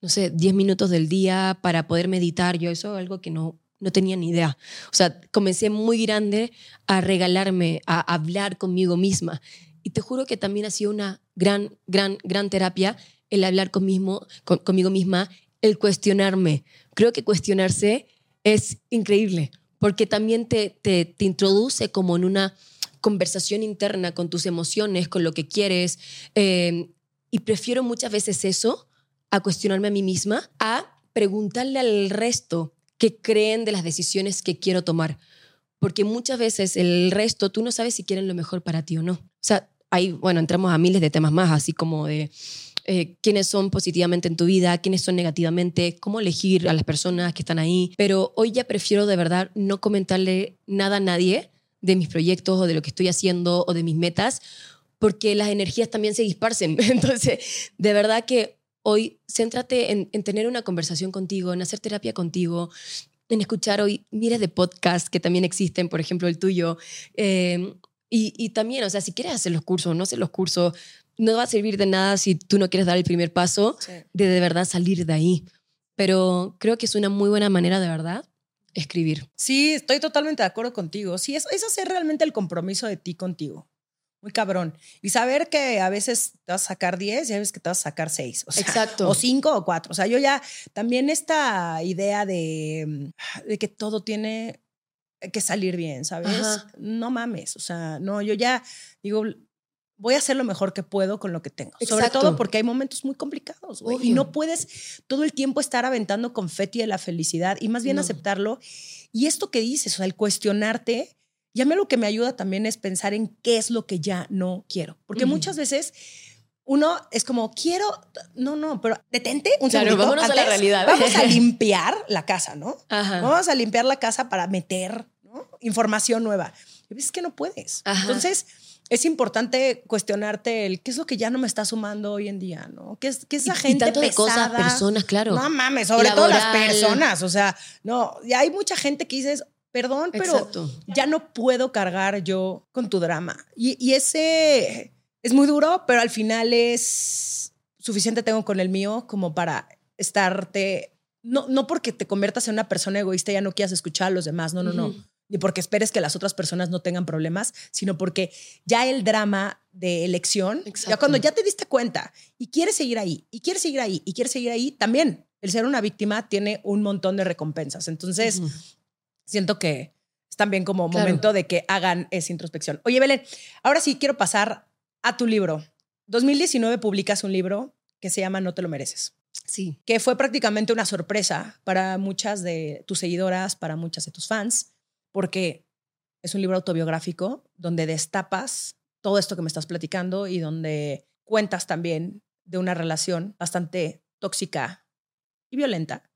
no sé, 10 minutos del día para poder meditar. Yo eso es algo que no, no tenía ni idea. O sea, comencé muy grande a regalarme, a hablar conmigo misma. Y te juro que también ha sido una gran, gran, gran terapia el hablar conmigo, conmigo misma, el cuestionarme. Creo que cuestionarse es increíble porque también te, te, introduce como en una conversación interna con tus emociones, con lo que quieres. Eh, y prefiero muchas veces eso a cuestionarme a mí misma, a preguntarle al resto qué creen de las decisiones que quiero tomar. Porque muchas veces el resto, tú no sabes si quieren lo mejor para ti o no. O sea, ahí, bueno, entramos a miles de temas más, así como de eh, quiénes son positivamente en tu vida, quiénes son negativamente, cómo elegir a las personas que están ahí. Pero hoy ya prefiero de verdad no comentarle nada a nadie de mis proyectos o de lo que estoy haciendo o de mis metas, porque las energías también se disparcen. (laughs) Entonces, de verdad que hoy céntrate en, tener una conversación contigo, en hacer terapia contigo, en escuchar hoy miles de podcasts que también existen, por ejemplo el tuyo. Eh, y, también, o sea, si quieres hacer los cursos, no hacer los cursos, no va a servir de nada si tú no quieres dar el primer paso de de verdad salir de ahí. Pero creo que es una muy buena manera de verdad escribir. Sí, estoy totalmente de acuerdo contigo. Sí, es, es hacer realmente el compromiso de ti contigo. Muy cabrón. Y saber que a veces te vas a sacar 10 y a veces que te vas a sacar 6. O Exacto. O 5 o 4. O sea, yo ya también esta idea de, de que todo tiene que salir bien, ¿sabes? No mames. O sea, no, yo ya digo, voy a hacer lo mejor que puedo con lo que tengo. Sobre todo porque hay momentos muy complicados, güey. Y no puedes todo el tiempo estar aventando confeti de la felicidad y más bien aceptarlo. Y esto que dices, o sea, el cuestionarte y a mí lo que me ayuda también es pensar en qué es lo que ya no quiero. Porque muchas veces uno es como, quiero, no, no, pero detente un claro, Vámonos a la realidad. Vamos a (laughs) limpiar la casa, ¿no? Vamos a limpiar la casa para meter información nueva. Y ves que no puedes. Entonces, es importante cuestionarte el qué es lo que ya no me está sumando hoy en día, ¿no? ¿Qué es, qué es esa gente y de cosas, personas, claro. No mames, sobre todo las personas. O sea, no, y hay mucha gente que dices, perdón, pero ya no puedo cargar yo con tu drama. Y, ese es muy duro, pero al final es suficiente tengo con el mío como para estarte, no, no porque te conviertas en una persona egoísta y ya no quieras escuchar a los demás, no, no, no. Ni porque esperes que las otras personas no tengan problemas, sino porque ya el drama de elección, ya cuando ya te diste cuenta y quieres seguir ahí, y quieres seguir ahí, y quieres seguir ahí, también el ser una víctima tiene un montón de recompensas. Entonces, siento que es también como momento de que hagan esa introspección. Oye, Belén, ahora sí quiero pasar a tu libro. 2019 publicas un libro que se llama No te lo mereces. Sí. Que fue prácticamente una sorpresa para muchas de tus seguidoras, para muchas de tus fans, porque es un libro autobiográfico donde destapas todo esto que me estás platicando y donde cuentas también de una relación bastante tóxica y violenta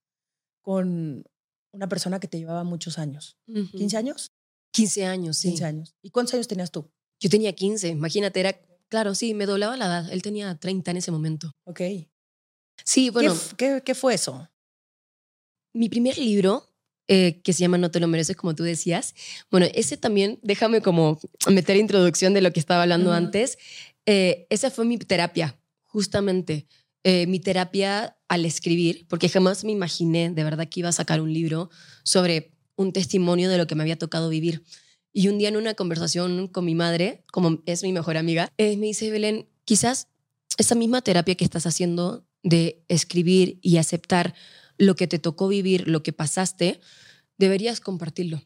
con una persona que te llevaba muchos años. ¿15 años? 15 años, sí. 15 años. ¿Y cuántos años tenías tú? Yo tenía 15, imagínate, era, claro, sí, me doblaba la edad. Él tenía 30 en ese momento. Ok. Sí, bueno. ¿Qué, qué, fue eso? Mi primer libro, eh, que se llama No te lo mereces, como tú decías, bueno, ese también, déjame como meter introducción de lo que estaba hablando antes. Eh, esa fue mi terapia, justamente. Eh, mi terapia al escribir, porque jamás me imaginé de verdad que iba a sacar un libro sobre un testimonio de lo que me había tocado vivir. Y un día en una conversación con mi madre, como es mi mejor amiga, eh, me dice, Belén, quizás esa misma terapia que estás haciendo de escribir y aceptar lo que te tocó vivir, lo que pasaste, deberías compartirlo.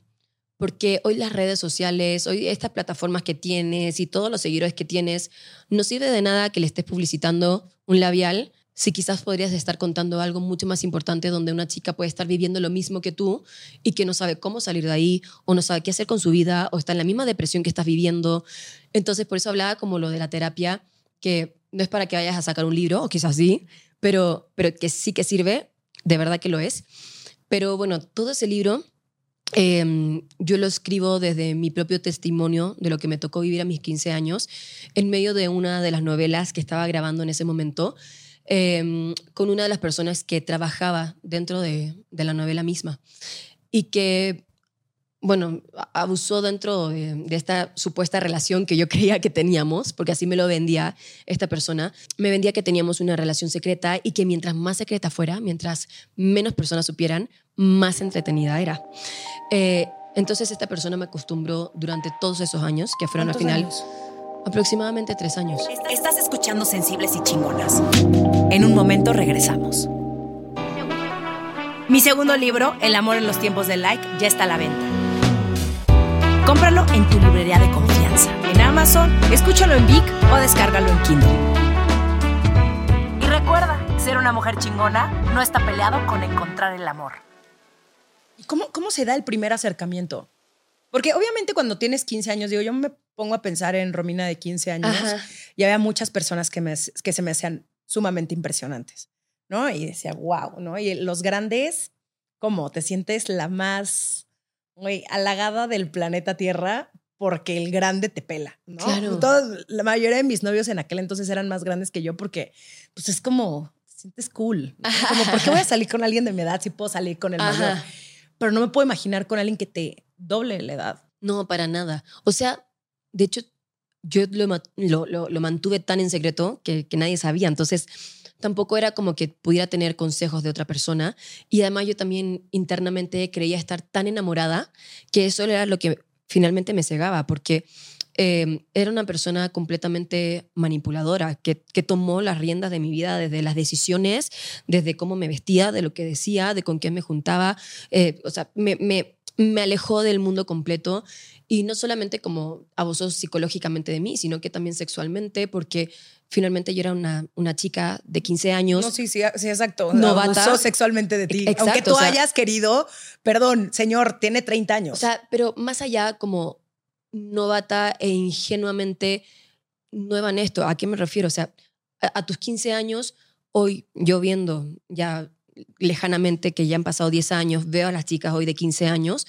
Porque hoy las redes sociales, hoy estas plataformas que tienes y todos los seguidores que tienes, no sirve de nada que le estés publicitando un labial si quizás podrías estar contando algo mucho más importante donde una chica puede estar viviendo lo mismo que tú y que no sabe cómo salir de ahí o no sabe qué hacer con su vida o está en la misma depresión que estás viviendo. Entonces, por eso hablaba como lo de la terapia, que no es para que vayas a sacar un libro, o quizás sí, pero, pero que sí que sirve, de verdad que lo es. Pero bueno, todo ese libro em, yo lo escribo desde mi propio testimonio de lo que me tocó vivir a mis 15 años, en medio de una de las novelas que estaba grabando en ese momento. Em, con una de las personas que trabajaba dentro de, la novela misma y que bueno, abusó dentro de, esta supuesta relación que yo creía que teníamos, porque así me lo vendía esta persona. Me vendía que teníamos una relación secreta y que mientras más secreta fuera, mientras menos personas supieran, más entretenida era. Eh, entonces esta persona me acostumbró durante todos esos años, que fueron al final aproximadamente tres años. Estás escuchando Sensibles y Chingonas. En un momento regresamos. Mi segundo libro, El amor en los tiempos del like, ya está a la venta. Cómpralo en tu librería de confianza, en Amazon, escúchalo en Vic o descárgalo en Kindle. Y recuerda, ser una mujer chingona no está peleado con encontrar el amor. ¿Y cómo, cómo se da el primer acercamiento? Porque obviamente cuando tienes 15 años, digo, yo me pongo a pensar en Romina de 15 años y había muchas personas que, me, que se me hacían sumamente impresionantes. ¿no? Y decía, wow, ¿no? Y los grandes, ¿cómo? Te sientes la más muy halagada del planeta Tierra porque el grande te pela, ¿no? Claro. la mayoría de mis novios en aquel entonces eran más grandes que yo porque, pues es como, te sientes cool. Como, ¿por qué voy a salir con alguien de mi edad si puedo salir con el mayor? Pero no me puedo imaginar con alguien que te doble la edad. No, para nada. O sea, de hecho, yo lo, lo, lo mantuve tan en secreto que, que nadie sabía. Entonces, tampoco era como que pudiera tener consejos de otra persona. Y además yo también internamente creía estar tan enamorada que eso era lo que finalmente me cegaba, porque em, era una persona completamente manipuladora, que, que, tomó las riendas de mi vida desde las decisiones, desde cómo me vestía, de lo que decía, de con quién me juntaba. Eh, o sea, me, me, me alejó del mundo completo y no solamente como abusó psicológicamente de mí, sino que también sexualmente, porque finalmente yo era una, una chica de 15 años. No, sí, sí, sí exacto. Novata. Abusó sexualmente de ti. Exacto, Aunque tú hayas querido, perdón, señor, tiene 30 años. O sea, pero más allá como novata e ingenuamente nueva en esto, ¿a qué me refiero? O sea, a, tus 15 años, hoy yo viendo ya lejanamente que ya han pasado 10 años, veo a las chicas hoy de 15 años,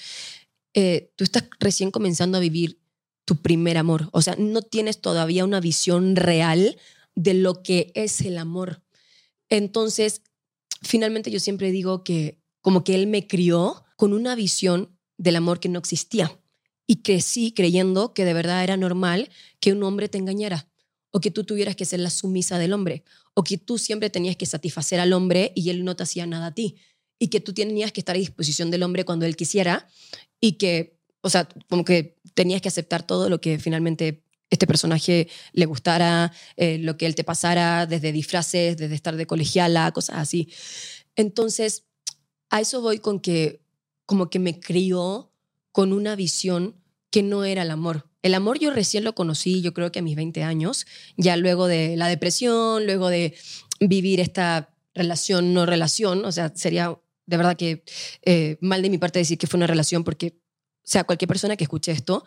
eh, tú estás recién comenzando a vivir tu primer amor. O sea, no tienes todavía una visión real de lo que es el amor. Entonces, finalmente yo siempre digo que como que él me crió con una visión del amor que no existía. Y crecí creyendo que de verdad era normal que un hombre te engañara, o que tú tuvieras que ser la sumisa del hombre, o que tú siempre tenías que satisfacer al hombre y él no te hacía nada a ti, y que tú tenías que estar a disposición del hombre cuando él quisiera, y que, o sea, como que tenías que aceptar todo lo que finalmente este personaje le gustara, eh, lo que él te pasara, desde disfraces, desde estar de colegiala, cosas así. Entonces, a eso voy con que como que me crió con una visión que no era el amor. El amor yo recién lo conocí, yo creo que a mis 20 años, ya luego de la depresión, luego de vivir esta relación, no relación, o sea, sería de verdad que eh, mal de mi parte decir que fue una relación porque, o sea, cualquier persona que escuche esto,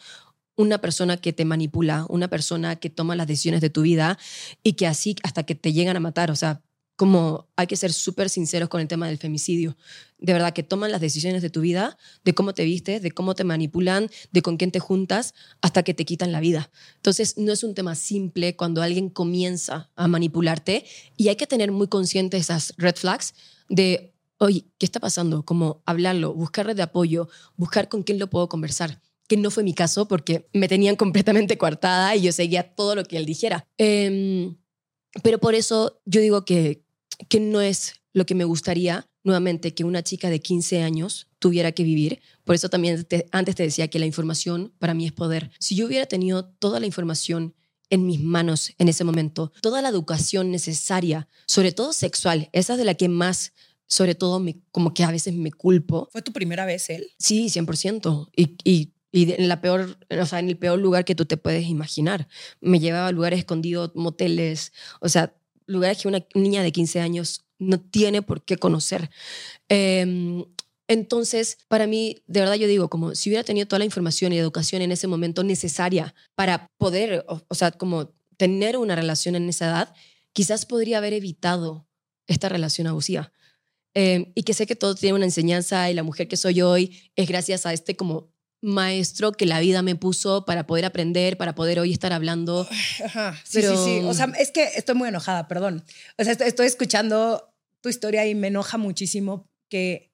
una persona que te manipula, una persona que toma las decisiones de tu vida y que así hasta que te llegan a matar, o sea, como hay que ser súper sinceros con el tema del femicidio. De verdad, que toman las decisiones de tu vida, de cómo te vistes, de cómo te manipulan, de con quién te juntas, hasta que te quitan la vida. Entonces, no es un tema simple cuando alguien comienza a manipularte y hay que tener muy consciente esas red flags de, oye, ¿qué está pasando? Como hablarlo, buscar red de apoyo, buscar con quién lo puedo conversar que no fue mi caso porque me tenían (laughs) completamente coartada y yo seguía todo lo que él dijera. Em, pero por eso yo digo que, que no es lo que me gustaría nuevamente que una chica de 15 años tuviera que vivir. Por eso también antes te decía que la información para mí es poder. Si yo hubiera tenido toda la información en mis manos en ese momento, toda la educación necesaria, sobre todo sexual, esa es de la que más sobre todo me, como que a veces me culpo. ¿Fue tu primera vez él? Sí, 100%. Y, y, y en, la peor, o sea, en el peor lugar que tú te puedes imaginar. Me llevaba a lugares escondidos, moteles, o sea, lugares que una niña de 15 años no tiene por qué conocer. Em, entonces, para mí, de verdad yo digo, como si hubiera tenido toda la información y educación en ese momento necesaria para poder, o, o sea, como tener una relación en esa edad, quizás podría haber evitado esta relación abusiva. Em, y que sé que todo tiene una enseñanza y la mujer que soy hoy es gracias a este como maestro que la vida me puso para poder aprender, para poder hoy estar hablando. Ajá, sí, sí, sí. O sea, es que estoy muy enojada, perdón. O sea, estoy escuchando tu historia y me enoja muchísimo que,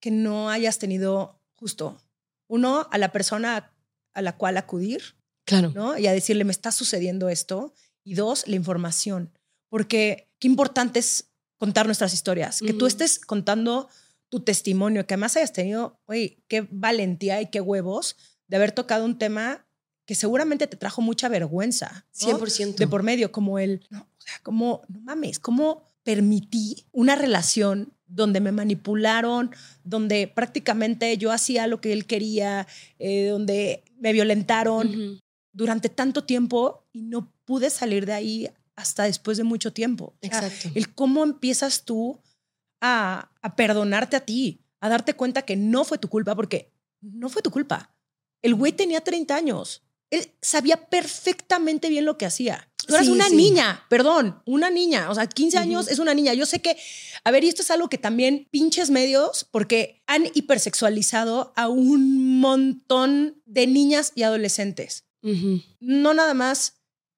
que no hayas tenido justo uno, a la persona a la cual acudir, Claro. ¿no? Y a decirle, me está sucediendo esto. Y dos, la información. Porque qué importante es contar nuestras historias. Que tú estés contando tu testimonio, que además hayas tenido, oye, qué valentía y qué huevos de haber tocado un tema que seguramente te trajo mucha vergüenza. ¿no? 100%. De por medio, como el, no, o sea, como, no mames, cómo permití una relación donde me manipularon, donde prácticamente yo hacía lo que él quería, eh, donde me violentaron durante tanto tiempo y no pude salir de ahí hasta después de mucho tiempo. O sea, Exacto. el cómo empiezas tú a, a perdonarte a ti, a darte cuenta que no fue tu culpa, porque no fue tu culpa. El güey tenía 30 años. Él sabía perfectamente bien lo que hacía. Tú eras Sí, una sí. niña, perdón, una niña. O sea, 15 Ujú. años es una niña. Yo sé que, a ver, y esto es algo que también pinches medios, porque han hipersexualizado a un montón de niñas y adolescentes no nada más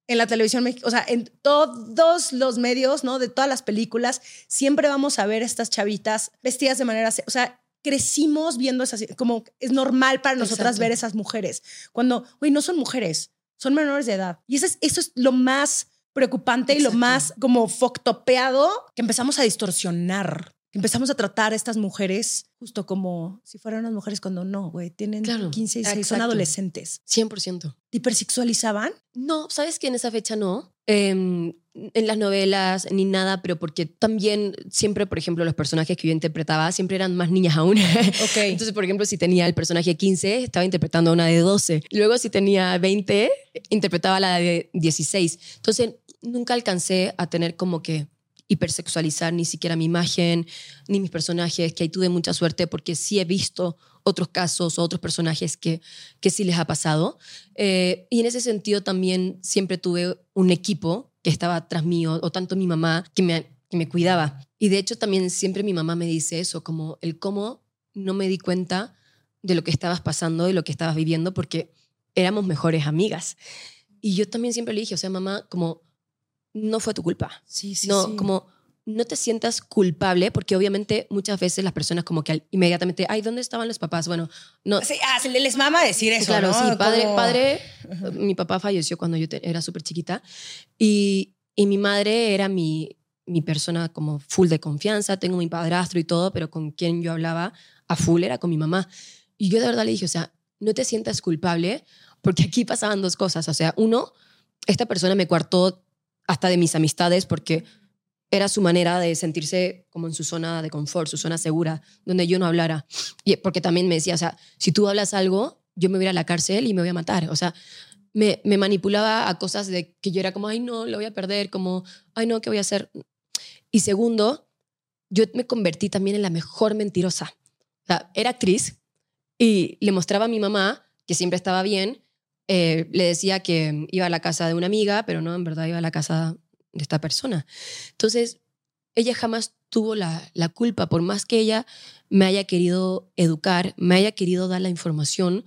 en la televisión o sea, en todos los medios, ¿no? De todas las películas, siempre vamos a ver estas chavitas vestidas de manera, o sea, crecimos viendo esas, como es normal para nosotras Exacto. ver esas mujeres, cuando, oye, no son mujeres, son menores de edad. Y eso es, eso es lo más preocupante y lo más como foctopeado que empezamos a distorsionar. Empezamos a tratar a estas mujeres justo como si fueran unas mujeres cuando no, güey, tienen Claro, 15 y 16, son adolescentes. 100%. ¿Te hipersexualizaban? No, ¿sabes que en esa fecha no? Em, en las novelas ni nada, pero porque también siempre, por ejemplo, los personajes que yo interpretaba siempre eran más niñas aún. (laughs) Ok. Entonces, por ejemplo, si tenía el personaje 15, estaba interpretando a una de 12. Luego, si tenía 20, interpretaba a la de 16. Entonces, nunca alcancé a tener como que hipersexualizar ni siquiera mi imagen, ni mis personajes, que ahí tuve mucha suerte porque sí he visto otros casos o otros personajes que, que sí les ha pasado. Eh, y en ese sentido también siempre tuve un equipo que estaba tras mío, o tanto mi mamá, que me, que me cuidaba. Y de hecho también siempre mi mamá me dice eso, como el cómo no me di cuenta de lo que estabas pasando, de lo que estabas viviendo, porque éramos mejores amigas. Y yo también siempre le dije, o sea, mamá, como no fue tu culpa. Sí, sí, no, sí. como no te sientas culpable, porque obviamente muchas veces las personas como que inmediatamente, ay, ¿dónde estaban los papás? Bueno, no. Sí, ah, se le- les mama decir eso, claro, ¿no? sí, padre, padre, mi papá falleció cuando yo te- era súper chiquita y, y mi madre era mi, mi persona como full de confianza, tengo mi padrastro y todo, pero con quien yo hablaba a full era con mi mamá. Y yo de verdad le dije, o sea, no te sientas culpable, porque aquí pasaban dos cosas. O sea, uno, esta persona me coartó hasta de mis amistades porque era su manera de sentirse como en su zona de confort, su zona segura, donde yo no hablara. Y porque también me decía, o sea, si tú hablas algo, yo me voy a la cárcel y me voy a matar. O sea, me, me manipulaba a cosas de que yo era como, ay, no, lo voy a perder, como, ay, no, ¿qué voy a hacer? Y segundo, yo me convertí también en la mejor mentirosa. Era actriz y le mostraba a mi mamá que siempre estaba bien. Eh, le decía que iba a la casa de una amiga, pero no, en verdad iba a la casa de esta persona. Entonces, ella jamás tuvo la, la culpa, por más que ella me haya querido educar, me haya querido dar la información,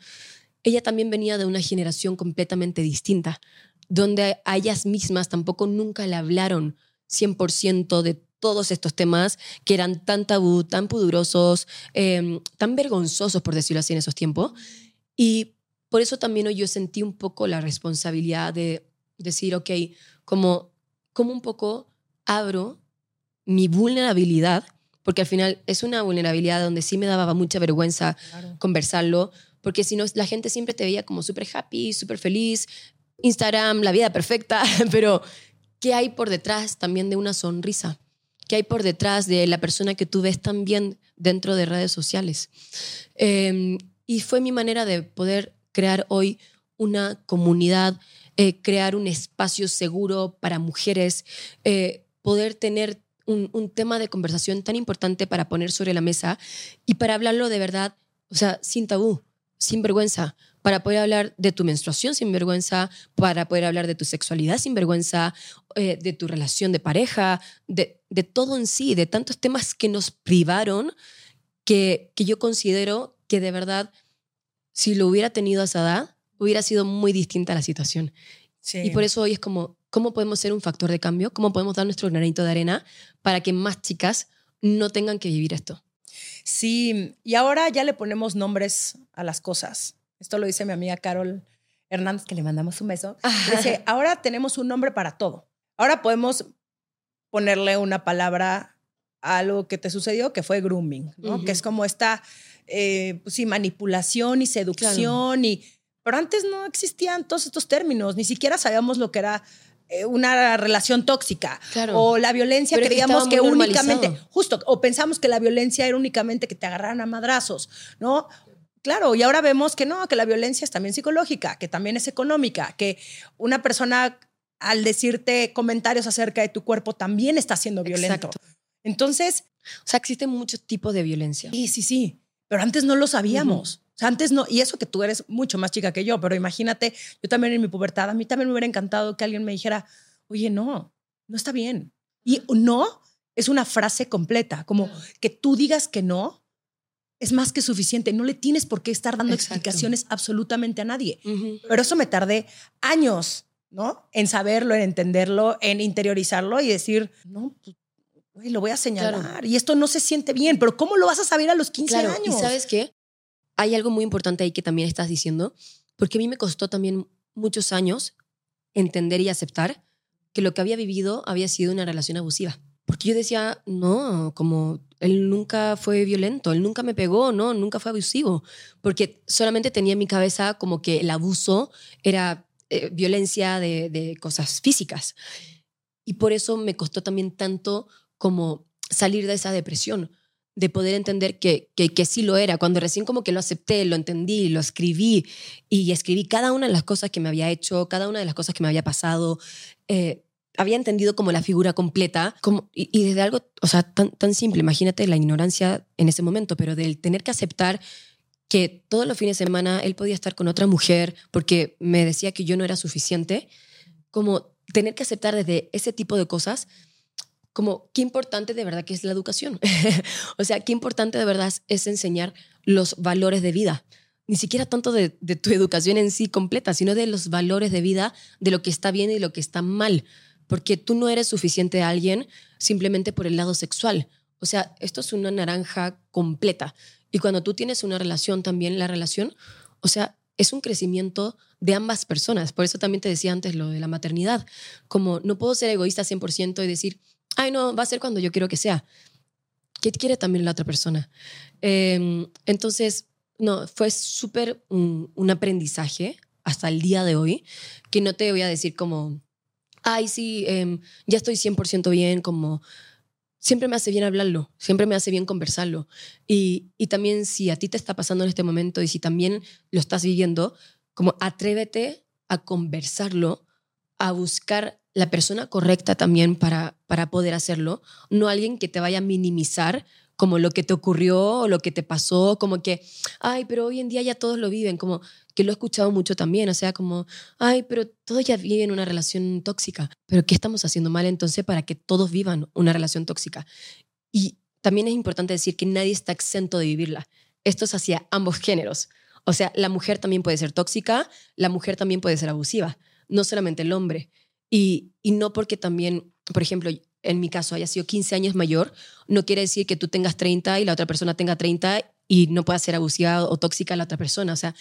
ella también venía de una generación completamente distinta, donde a ellas mismas tampoco nunca le hablaron 100% de todos estos temas que eran tan tabú, tan pudorosos, eh, tan vergonzosos, por decirlo así, en esos tiempos. Y por eso también yo sentí un poco la responsabilidad de decir, ok, como, como un poco abro mi vulnerabilidad, porque al final es una vulnerabilidad donde sí me daba mucha vergüenza Claro. conversarlo, porque si no, la gente siempre te veía como súper happy, súper feliz, Instagram, la vida perfecta, (laughs) pero ¿qué hay por detrás también de una sonrisa? ¿Qué hay por detrás de la persona que tú ves también dentro de redes sociales? Eh, y fue mi manera de poder crear hoy una comunidad, eh, crear un espacio seguro para mujeres, eh, poder tener un, un tema de conversación tan importante para poner sobre la mesa y para hablarlo de verdad, o sea, sin tabú, sin vergüenza, para poder hablar de tu menstruación sin vergüenza, para poder hablar de tu sexualidad sin vergüenza, eh, de tu relación de pareja, de, de todo en sí, de tantos temas que nos privaron que, que yo considero que de verdad, si lo hubiera tenido a esa edad, hubiera sido muy distinta la situación. Sí. Y por eso hoy es como, ¿cómo podemos ser un factor de cambio? ¿Cómo podemos dar nuestro granito de arena para que más chicas no tengan que vivir esto? Sí, y ahora ya le ponemos nombres a las cosas. Esto lo dice mi amiga Carol Hernández, que le mandamos un beso. Dice, ahora tenemos un nombre para todo. Ahora podemos ponerle una palabra a algo que te sucedió, que fue grooming, ¿no? Que es como esta, eh, pues sí, manipulación y seducción y... Pero antes no existían todos estos términos, ni siquiera sabíamos lo que era eh, una relación tóxica o la violencia creíamos que, únicamente justo o pensamos que la violencia era únicamente que te agarraran a madrazos no Claro, y ahora vemos que no, que la violencia es también psicológica, que también es económica, que una persona al decirte comentarios acerca de tu cuerpo también está siendo violento. Entonces... O sea, existen muchos tipos de violencia. Sí, sí, sí, pero antes no lo sabíamos. O sea, antes no, y eso que tú eres mucho más chica que yo, pero imagínate, yo también en mi pubertad, a mí también me hubiera encantado que alguien me dijera, oye, no, no está bien. Y no es una frase completa, como que tú digas que no, es más que suficiente. No le tienes por qué estar dando explicaciones absolutamente a nadie. Pero eso me tardé años, ¿no? En saberlo, en entenderlo, en interiorizarlo y decir, no, pues, lo voy a señalar. Y esto no se siente bien, pero ¿cómo lo vas a saber a los 15 años? Y sabes qué? Hay algo muy importante ahí que también estás diciendo, porque a mí me costó también muchos años entender y aceptar que lo que había vivido había sido una relación abusiva. Porque yo decía, no, como él nunca fue violento, él nunca me pegó, no, nunca fue abusivo, porque solamente tenía en mi cabeza como que el abuso era eh, violencia de, de, cosas físicas. Y por eso me costó también tanto como salir de esa depresión, de poder entender que, que, sí lo era. Cuando recién como que lo acepté, lo entendí, lo escribí y escribí cada una de las cosas que me había hecho, cada una de las cosas que me había pasado. Eh, había entendido como la figura completa como, y, desde algo, o sea, tan, tan simple, imagínate la ignorancia en ese momento, pero del tener que aceptar que todos los fines de semana él podía estar con otra mujer porque me decía que yo no era suficiente, como tener que aceptar desde ese tipo de cosas, como qué importante de verdad que es la educación. (laughs) o sea, qué importante de verdad es enseñar los valores de vida. Ni siquiera tanto de, de tu educación en sí completa, sino de los valores de vida, de lo que está bien y lo que está mal porque tú no eres suficiente a alguien simplemente por el lado sexual. O sea, esto es una naranja completa. Y cuando tú tienes una relación también, la relación, o sea, es un crecimiento de ambas personas. Por eso también te decía antes lo de la maternidad. Como no puedo ser egoísta 100% y decir, ay, no, va a ser cuando yo quiero que sea. ¿Qué quiere también la otra persona? Em, entonces, no, fue súper un aprendizaje hasta el día de hoy, que no te voy a decir como, ay, sí, em, ya estoy 100% bien, como siempre me hace bien hablarlo, siempre me hace bien conversarlo. Y, y también si a ti te está pasando en este momento y si también lo estás viviendo, como atrévete a conversarlo, a buscar la persona correcta también para, para poder hacerlo, no alguien que te vaya a minimizar como lo que te ocurrió o lo que te pasó, como que, ay, pero hoy en día ya todos lo viven, como que lo he escuchado mucho también, o sea, como, ay, pero todos ya viven una relación tóxica, pero ¿qué estamos haciendo mal entonces para que todos vivan una relación tóxica? Y también es importante decir que nadie está exento de vivirla. Esto es hacia ambos géneros. O sea, la mujer también puede ser tóxica, la mujer también puede ser abusiva, no solamente el hombre. Y, y no porque también, por ejemplo, en mi caso haya sido 15 años mayor, no quiere decir que tú tengas 30 y la otra persona tenga 30 y no pueda ser abusiva o tóxica la otra persona. O sea,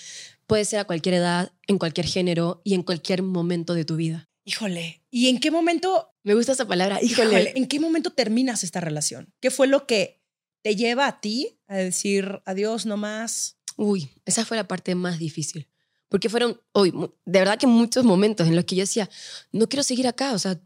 puede ser a cualquier edad, en cualquier género y en cualquier momento de tu vida. Híjole, ¿y en qué momento? Me gusta esa palabra, híjole. ¿En qué momento terminas esta relación? ¿Qué fue lo que te lleva a ti a decir adiós, no más? Uy, esa fue la parte más difícil. Porque fueron, hoy, de verdad que muchos momentos en los que yo decía, no quiero seguir acá, o sea,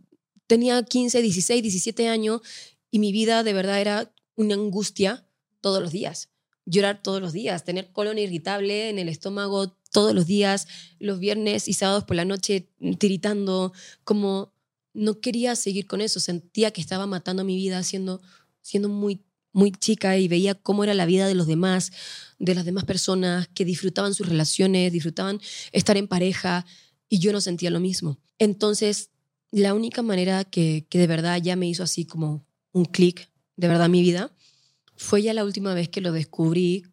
tenía 15, 16, 17 años y mi vida de verdad era una angustia todos los días. Llorar todos los días, tener colon irritable en el estómago todos los días, los viernes y sábados por la noche tiritando, como no quería seguir con eso, sentía que estaba matando mi vida siendo, siendo muy, muy chica y veía cómo era la vida de los demás, de las demás personas que disfrutaban sus relaciones, disfrutaban estar en pareja y yo no sentía lo mismo. Entonces la única manera que, que de verdad ya me hizo así como un clic, de verdad, mi vida, fue ya la última vez que lo descubrí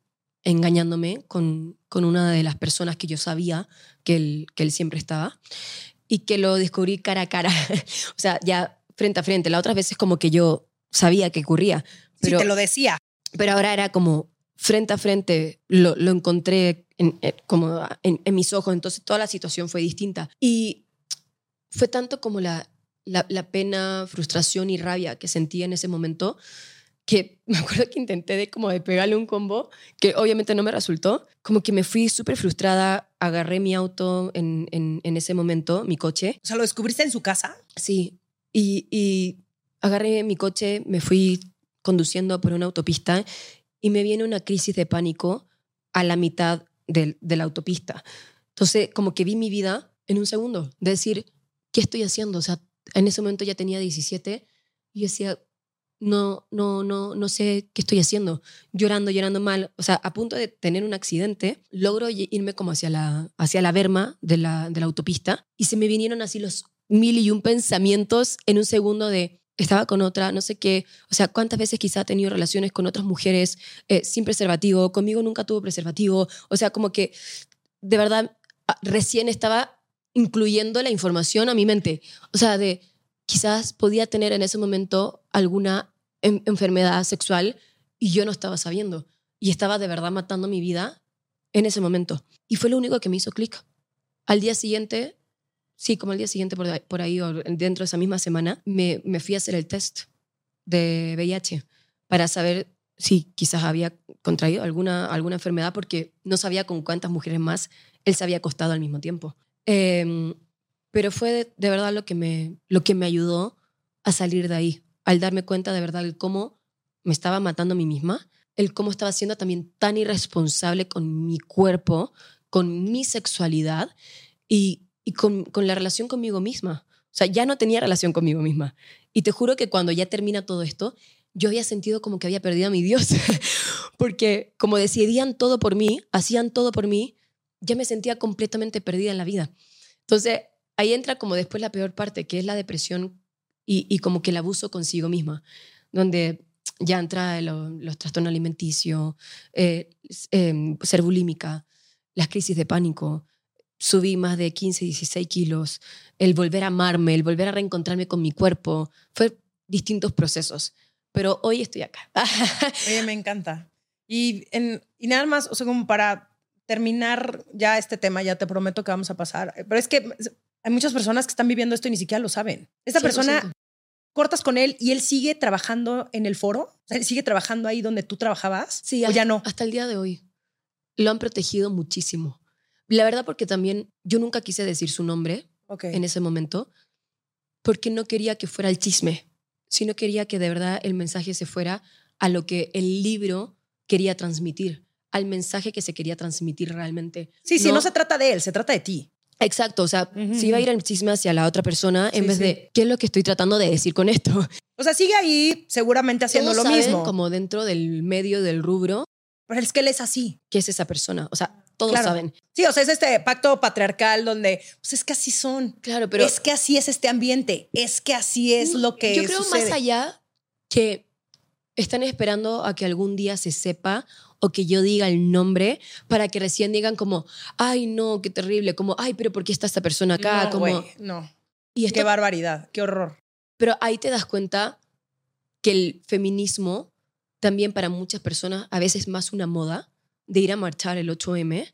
engañándome con, con una de las personas que yo sabía que él, que él siempre estaba y que lo descubrí cara a cara, (laughs) o sea, ya frente a frente. La otra vez es como que yo sabía que ocurría. Pero, te lo decía. pero ahora era como frente a frente, lo, lo encontré en, en- como en, en mis ojos, entonces toda la situación fue distinta. Y fue tanto como la, la, la pena, frustración y rabia que sentía en ese momento que (laughs) me acuerdo que intenté de como de pegarle un combo que obviamente no me resultó. Como que me fui súper frustrada, agarré mi auto en, en, en ese momento, mi coche. O sea, ¿lo descubriste en su casa? Sí, y, y agarré mi coche, me fui conduciendo por una autopista y me viene una crisis de pánico a la mitad del- de la autopista. Entonces, como que vi mi vida en un segundo, de decir, ¿qué estoy haciendo? O sea, en ese momento ya tenía 17 y decía, no, no, no, no sé qué estoy haciendo. Llorando, llorando mal. O sea, a punto de tener un accidente, logro irme como hacia la, hacia la berma de la, de la autopista y se me vinieron así los mil y un pensamientos en un segundo de estaba con otra, no sé qué, o sea, cuántas veces quizá ha tenido relaciones con otras mujeres eh, sin preservativo, conmigo nunca tuvo preservativo, o sea, como que de verdad ah, recién estaba incluyendo la información a mi mente, o sea, de quizás podía tener en ese momento alguna en- enfermedad sexual y yo no estaba sabiendo y estaba de verdad matando mi vida en ese momento. Y fue lo único que me hizo clic. Al día siguiente, sí, como al día siguiente por ahí, por ahí dentro de esa misma semana, me, me fui a hacer el test de VIH para saber si quizás había contraído alguna, alguna enfermedad porque no sabía con cuántas mujeres más él se había acostado al mismo tiempo. Eh, pero fue de, de verdad lo que, me, lo que me ayudó a salir de ahí, al darme cuenta de verdad el cómo me estaba matando a mí misma, el cómo estaba siendo también tan irresponsable con mi cuerpo, con mi sexualidad y, y con, la relación conmigo misma. O sea, ya no tenía relación conmigo misma. Y te juro que cuando ya termina todo esto, yo había sentido como que había perdido a mi Dios, (laughs) porque como decidían todo por mí, hacían todo por mí, ya me sentía completamente perdida en la vida. Entonces, ahí entra como después la peor parte, que es la depresión y, como que el abuso consigo misma, donde ya entra lo- los trastornos alimenticios, eh, em, ser bulímica, las crisis de pánico, subí más de 15, 16 kilos, el volver a amarme, el volver a reencontrarme con mi cuerpo, fue distintos procesos, pero hoy estoy acá. (laughs) Oye, me encanta. Y, en, y nada más, o sea, como para terminar ya este tema, ya te prometo que vamos a pasar. Pero es que hay muchas personas que están viviendo esto y ni siquiera lo saben. Esta 100%. persona, cortas con él y él sigue trabajando en el foro. O sea, él sigue trabajando ahí donde tú trabajabas. Sí, o hasta, ya no. hasta el día de hoy. Lo han protegido muchísimo. La verdad porque también yo nunca quise decir su nombre en ese momento porque no quería que fuera el chisme, sino quería que de verdad el mensaje se fuera a lo que el libro quería transmitir, al mensaje que se quería transmitir realmente. Sí, sí, no, se trata de él, se trata de ti. Exacto, o sea, si iba a ir el chisme hacia la otra persona en vez sí. de qué es lo que estoy tratando de decir con esto. (laughs) O sea, sigue ahí seguramente haciendo Todos lo saben, mismo. como dentro del medio del rubro, Pero es que él es así. qué es esa persona. O sea, todos Claro. saben. Sí, o sea, es este pacto patriarcal donde, pues es que así son. Claro, pero es que así es este ambiente. Es que así es lo que Yo creo sucede. más allá que están esperando a que algún día se sepa o que yo diga el nombre para que recién digan como, ay, no, qué terrible, como, ay, pero ¿por qué está esta persona acá? No, como, no. y esto, Qué barbaridad, qué horror. pero ahí te das cuenta que el feminismo también para muchas personas a veces es más una moda de ir a marchar el 8M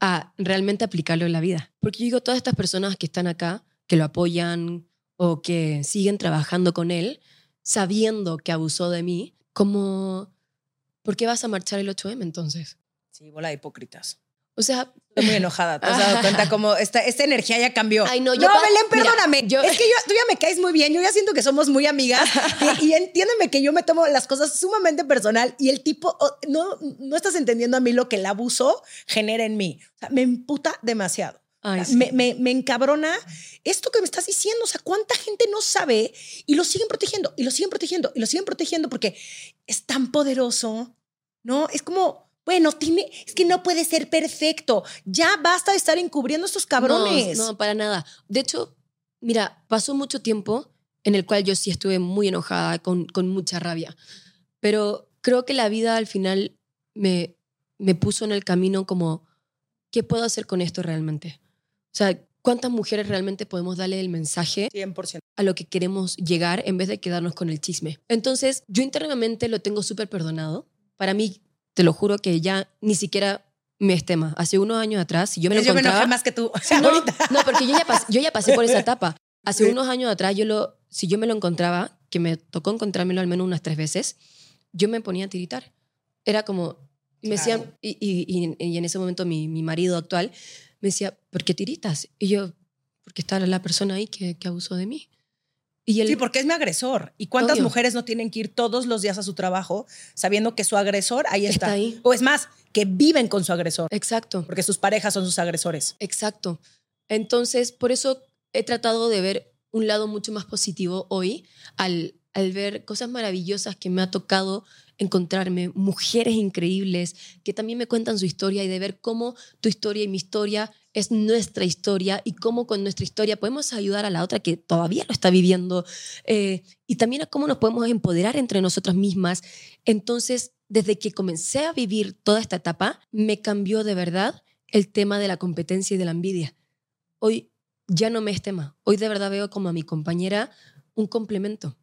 a realmente aplicarlo en la vida. Porque yo digo, todas estas personas que están acá, que lo apoyan o que siguen trabajando con él, sabiendo que abusó de mí, como, ¿por qué vas a marchar el 8M entonces? Sí, bola de hipócritas. O sea, Estoy muy enojada. ¿Te has dado cuenta cómo esta, esta energía ya cambió? Ay, no, yo no Belén, mira, perdóname. yo- Es que yo, tú ya me caes muy bien. Yo ya siento que somos muy amigas. y, y entiéndeme que yo me tomo las cosas sumamente personal y el tipo, oh, no, no estás entendiendo a mí lo que el abuso genera en mí. O sea, me emputa demasiado. ay, O sea, sí. me, me- me encabrona esto que me estás diciendo. O sea, ¿cuánta gente no sabe y lo siguen protegiendo y lo siguen protegiendo y lo siguen protegiendo porque es tan poderoso? ¿No? Es como, bueno, tiene, es que no puede ser perfecto. Ya basta de estar encubriendo a estos cabrones. No, no, para nada. De hecho, mira, pasó mucho tiempo en el cual yo sí estuve muy enojada, con, con mucha rabia. Pero creo que la vida al final me, me puso en el camino como, ¿qué puedo hacer con esto realmente? O sea, ¿cuántas mujeres realmente podemos darle el mensaje 100%. a lo que queremos llegar en vez de quedarnos con el chisme? Entonces, yo internamente lo tengo súper perdonado para mí, te lo juro que ya ni siquiera me es tema. Hace unos años atrás, si yo me lo yo me encontraba... enojé más que tú. O (laughs) sea, no, (laughs) no, porque yo ya, pas- yo ya pasé por esa etapa. Hace Sí. unos años atrás, yo lo, si yo me lo encontraba, que me tocó encontrármelo al menos unas tres veces, yo me ponía a tiritar. Era como, me Claro. decían, y, y- y- y en ese momento mi, mi marido actual me decía, ¿por qué tiritas? Y yo, porque está la persona ahí que, que abusó de mí. Y Sí, porque es mi agresor. ¿Y cuántas Obvio. mujeres no tienen que ir todos los días a su trabajo sabiendo que su agresor ahí está? Está ahí. O es más, que viven con su agresor, exacto. porque sus parejas son sus agresores. Exacto. Entonces, por eso he tratado de ver un lado mucho más positivo hoy al, al ver cosas maravillosas que me ha tocado encontrarme, mujeres increíbles que también me cuentan su historia y de ver cómo tu historia y mi historia es nuestra historia y cómo con nuestra historia podemos ayudar a la otra que todavía lo está viviendo eh, y también a cómo nos podemos empoderar entre nosotras mismas. Entonces, desde que comencé a vivir toda esta etapa, me cambió de verdad el tema de la competencia y de la envidia. Hoy ya no me es tema. Hoy de verdad veo como a mi compañera un complemento.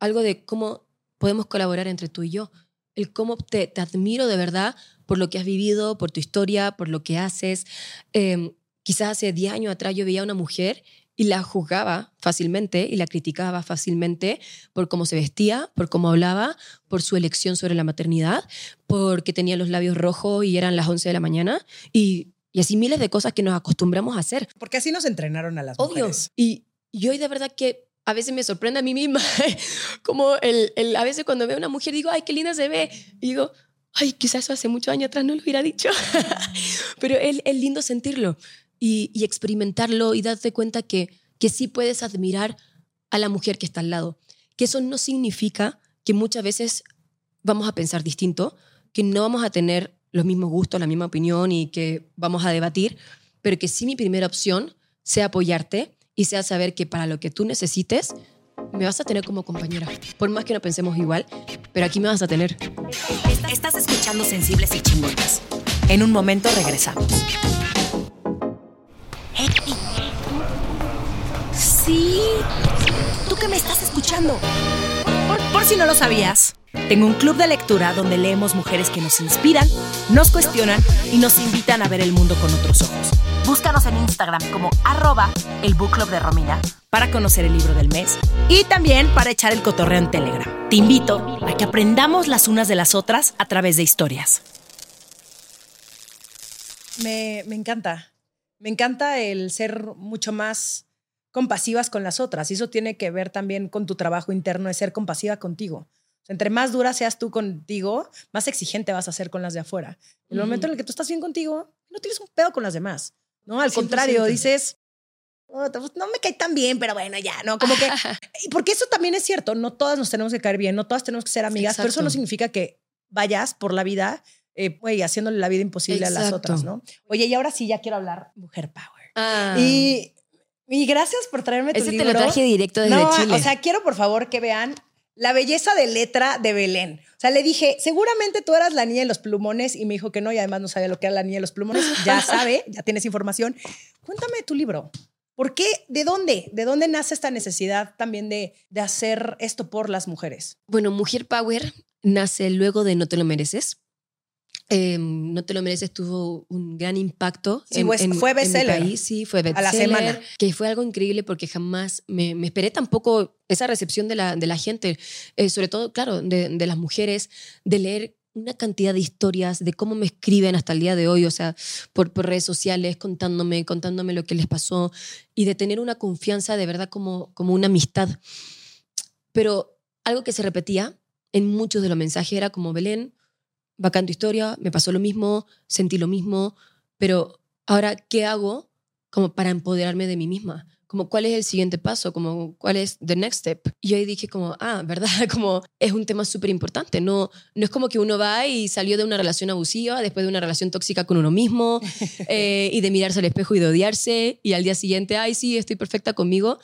Algo de cómo podemos colaborar entre tú y yo. El cómo te, te admiro de verdad por lo que has vivido, por tu historia, por lo que haces. Eh, quizás hace 10 años atrás yo veía a una mujer y la juzgaba fácilmente y la criticaba fácilmente por cómo se vestía, por cómo hablaba, por su elección sobre la maternidad, porque tenía los labios rojos y eran las 11 de la mañana y, y así miles de cosas que nos acostumbramos a hacer. Porque así nos entrenaron a las Obvio. mujeres. Y, y hoy de verdad que a veces me sorprende a mí misma, (laughs) como el, el- a veces cuando veo a una mujer digo, ay, qué linda se ve, y digo, ay, quizás eso hace muchos años atrás no lo hubiera dicho, (laughs) pero es, es lindo sentirlo y, y experimentarlo y darte cuenta que, que sí puedes admirar a la mujer que está al lado, que eso no significa que muchas veces vamos a pensar distinto, que no vamos a tener los mismos gustos, la misma opinión y que vamos a debatir, pero que sí mi primera opción sea apoyarte y sea saber que para lo que tú necesites, me vas a tener como compañera. Por más que no pensemos igual, pero aquí me vas a tener. Estás escuchando Sensibles y Chingonas. En un momento regresamos. Sí, tú que me estás escuchando. Por, por si no lo sabías, tengo un club de lectura donde leemos mujeres que nos inspiran, nos cuestionan y nos invitan a ver el mundo con otros ojos. Búscanos en Instagram como arroba el book club de Romina para conocer el libro del mes y también para echar el cotorreo en Telegram. Te invito a que aprendamos las unas de las otras a través de historias. Me, me encanta. Me encanta el ser mucho más compasivas con las otras. Y eso tiene que ver también con tu trabajo interno de ser compasiva contigo. O sea, entre más dura seas tú contigo, más exigente vas a ser con las de afuera. En el momento en el que tú estás bien contigo, no tienes un pedo con las demás. No, al contrario, 100%. dices, "Oh, no me cae tan bien, pero bueno, ya, ¿no? Como que (laughs) y porque eso también es cierto, no todas nos tenemos que caer bien, no todas tenemos que ser amigas, pero eso no significa que vayas por la vida, eh, güey, haciéndole la vida imposible a las otras, ¿no? Oye, y ahora sí ya quiero hablar Mujer Power. Ah, Y, y gracias por traerme tu ese te lo traje directo desde no, Chile. o sea, quiero por favor que vean la belleza de letra de Belén. O sea, le dije, seguramente tú eras la niña de los plumones y me dijo que no y además no sabía lo que era la niña de los plumones. Ya (laughs) sabe, ya tienes información. Cuéntame tu libro. ¿Por qué? ¿De dónde? ¿De dónde nace esta necesidad también de, de hacer esto por las mujeres? Bueno, Mujer Power nace luego de No te lo mereces. Eh, no te lo mereces tuvo un gran impacto. Sí, pues, fue en mi bestseller. país, sí, fue A la bestseller. semana. Que fue algo increíble porque jamás me, me esperé tampoco esa recepción de la, de la gente, eh, sobre todo, claro, de, de las mujeres, de leer una cantidad de historias, de cómo me escriben hasta el día de hoy, o sea, por, por redes sociales, contándome, contándome lo que les pasó y de tener una confianza de verdad como, como una amistad. Pero algo que se repetía en muchos de los mensajes era como, Belén, bacán tu historia, me pasó lo mismo, sentí lo mismo, pero ahora, ¿qué hago como para empoderarme de mí misma? Como, ¿cuál es el siguiente paso? Como, ¿cuál es the next step? Y yo ahí dije como, ah, (laughs) ¿verdad? Como, es un tema súper importante. No, no es como que uno va y salió de una relación abusiva, después de una relación tóxica con uno mismo, (laughs) eh, y de mirarse al espejo y de odiarse, y al día siguiente, ay, sí, estoy perfecta conmigo.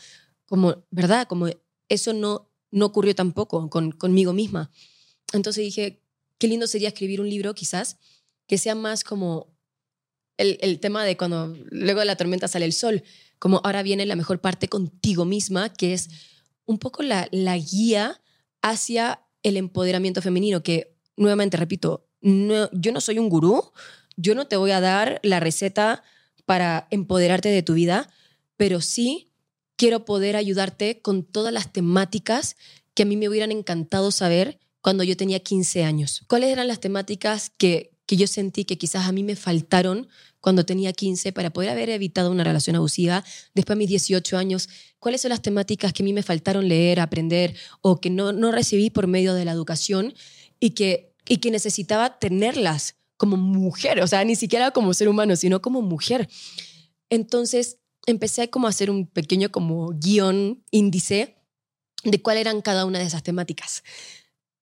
Como, ¿verdad? Como, eso no, no ocurrió tampoco con, conmigo misma. Entonces dije, qué lindo sería escribir un libro quizás que sea más como el, tema de cuando luego de la tormenta sale el sol, como ahora viene la mejor parte contigo misma, que es un poco la, la guía hacia el empoderamiento femenino, que nuevamente repito, no, yo no soy un gurú, yo no te voy a dar la receta para empoderarte de tu vida, pero sí quiero poder ayudarte con todas las temáticas que a mí me hubieran encantado saber cuando yo tenía 15 años. ¿Cuáles eran las temáticas que, que yo sentí que quizás a mí me faltaron cuando tenía 15 para poder haber evitado una relación abusiva después de mis 18 años? ¿Cuáles son las temáticas que a mí me faltaron leer, aprender o que no, no recibí por medio de la educación y que, y que necesitaba tenerlas como mujer? O sea, ni siquiera como ser humano, sino como mujer. Entonces empecé como a hacer un pequeño como guion índice de cuáles eran cada una de esas temáticas,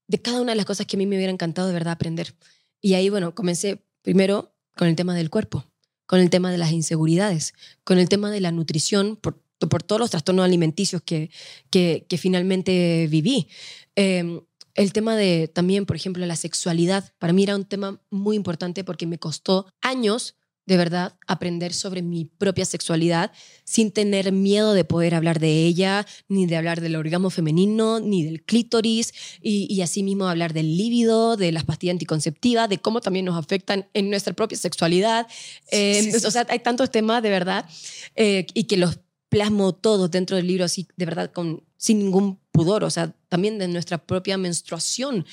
de cada una de las cosas que a mí me hubiera encantado de verdad aprender. Y ahí, bueno, comencé primero con el tema del cuerpo, con el tema de las inseguridades, con el tema de la nutrición, por, por todos los trastornos alimenticios que, que, finalmente viví. Eh, el tema de también, por ejemplo, la sexualidad, para mí era un tema muy importante porque me costó años de verdad aprender sobre mi propia sexualidad sin tener miedo de poder hablar de ella, ni de hablar del orgasmo femenino, ni del clítoris, y, y asimismo hablar del líbido, de las pastillas anticonceptivas, de cómo también nos afectan en nuestra propia sexualidad. Eh, sí, sí. O sea, hay tantos temas de verdad eh, y que los plasmo todos dentro del libro así, de verdad, con, sin ningún pudor, o sea, también de nuestra propia menstruación,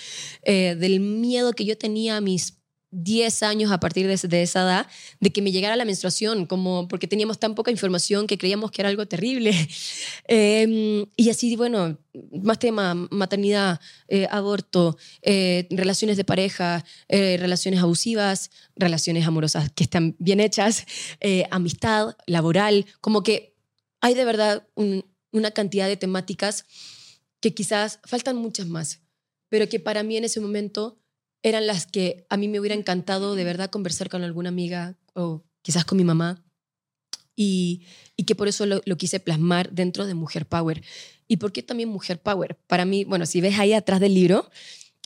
eh, del miedo que yo tenía a mis 10 años a partir de, esa edad, de que me llegara la menstruación, como porque teníamos tan poca información que creíamos que era algo terrible. (laughs) Eh, y así, bueno, más tema, maternidad, eh, aborto, eh, relaciones de pareja, eh, relaciones abusivas, relaciones amorosas que están bien hechas, (laughs) amistad, laboral, como que hay de verdad un, una cantidad de temáticas que quizás faltan muchas más, pero que para mí en ese momento eran las que a mí me hubiera encantado de verdad conversar con alguna amiga o quizás con mi mamá. Y, y que por eso lo, lo, quise plasmar dentro de Mujer Power. ¿Y por qué también Mujer Power? Para mí, bueno, si ves ahí atrás del libro,